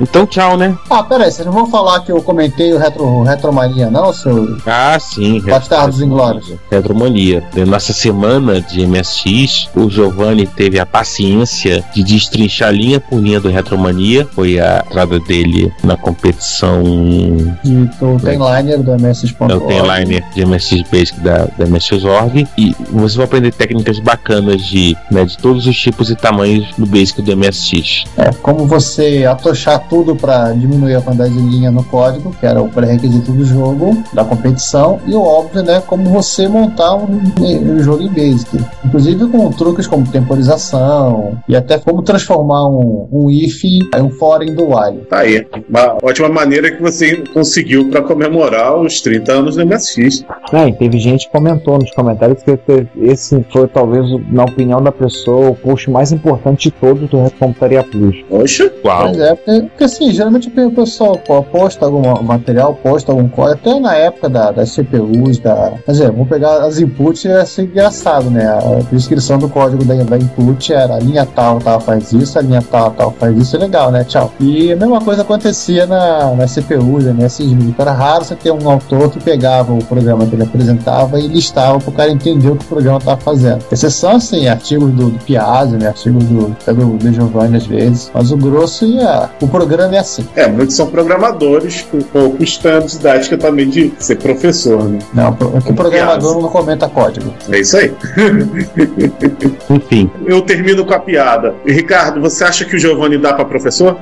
A: Então, tchau, né?
E: Ah, peraí, vocês não vão falar que eu comentei o Retro, Retromania, não, seu
A: Ah, sim.
E: Bastardos Inglórios?
A: Retromania. Na nossa semana de MSX, o Giovanni teve a paciência de destrinchar linha por linha do Retromania. Foi a entrada dele na competição
E: do Timeliner do
A: é o
E: MSX.org.
A: T-Liner de MSX Basic da, da MSX.org. E você vai aprender técnicas bacanas de, né, de todos os tipos e tamanhos do Basic do MSX.
E: É, como você atochar tudo para diminuir a quantidade de linha no código, que era o pré-requisito do jogo, da competição, e o óbvio, né, como você montar um, um jogo em Basic. Inclusive com truques como temporização, e até como transformar um, um if em um foreign do while.
H: Tá aí. Uma ótima maneira que você conseguiu para comemorar os 30 anos do MSX.
G: É, teve gente que comentou nos comentários que esse foi talvez, na opinião da pessoa, o post mais importante de todos do Recomputaria Plus.
H: Oxe,
A: Uau.
E: Pois é, porque, porque assim, geralmente o pessoal pô, posta algum material, posta algum código, até na época da, das CPUs, da. Quer dizer, vamos pegar as inputs e ia ser engraçado, né? A descrição do código da, da input era a linha tal, tal faz isso, a linha tal, tal faz isso, é legal, né? Tchau. E a mesma coisa acontecia na, na CPUs, né? Assim, era raro você ter um autor que pegava o programa que ele apresentava e listava pro cara entender o que o programa estava fazendo. Exceção, assim, artigos do, do Piazzi, né? Artigos do, até do, do Giovanni às vezes, mas o grosso ia. O programa é assim.
H: é, muitos são programadores com poucos idade que eu também de ser professor, né?
E: Não, o programador não comenta código.
H: É isso aí. (laughs)
A: Enfim,
H: Eu termino com a piada. E, Ricardo, você acha que o Giovanni dá pra professor?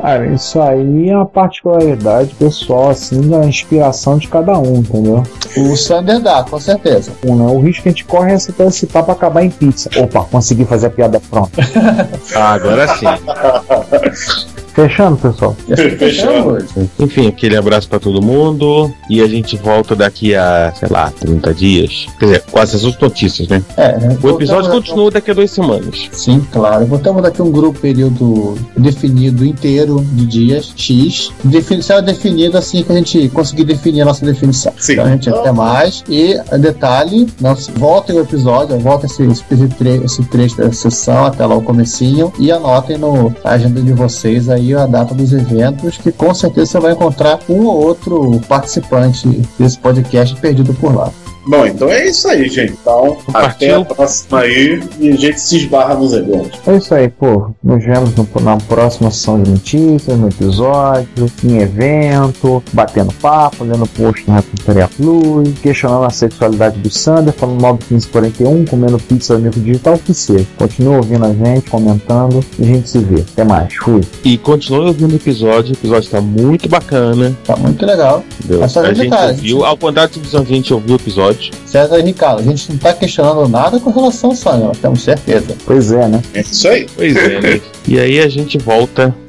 G: Cara, isso aí é uma particularidade pessoal, assim, da inspiração de cada um, entendeu?
E: O Sander dá, com certeza.
G: Um, né? O risco que a gente corre é citar esse papo acabar em pizza. Opa, consegui fazer a piada pronta. (laughs)
A: ah, agora sim. (laughs)
G: Fechando, pessoal.
H: Fechando.
A: Enfim, aquele abraço pra todo mundo. E a gente volta daqui a, sei lá, 30 dias. Quer dizer, com essas outras notícias, né?
E: É, né?
A: O episódio continua daqui a duas semanas.
E: Sim, claro. Botamos daqui um grupo período definido inteiro de dias, X. Defini será definido assim que a gente conseguir definir a nossa definição.
H: Sim.
E: Então a gente até mais. E detalhe, se- voltem o episódio, voltem esse, esse, tre esse trecho da sessão até lá o comecinho e anotem no na agenda de vocês aí a data dos eventos, que com certeza você vai encontrar um ou outro participante desse podcast perdido por lá.
H: Bom, então é isso aí, gente. Então, até
A: Partiu.
H: a próxima aí e a gente se esbarra nos eventos.
G: É isso aí, pô. Nos vemos no- na próxima sessão de notícias, no episódio, em evento, batendo papo, lendo post no Recomputaria Plus, questionando a sexualidade do Sander, falando mal do 1541, comendo pizza do Amigo Digital, o que seja. Continua ouvindo a gente, comentando e a gente se vê. Até mais. Fui.
A: E continue ouvindo o episódio. O episódio tá muito bacana.
E: Tá muito legal. Mas só
A: A gente ouviu, ao contrário do a gente ouviu o episódio.
E: César e Ricardo, a gente não tá questionando nada com relação ao nós temos certeza.
G: Pois é, né?
H: É isso aí.
A: Pois é, né? E aí a gente volta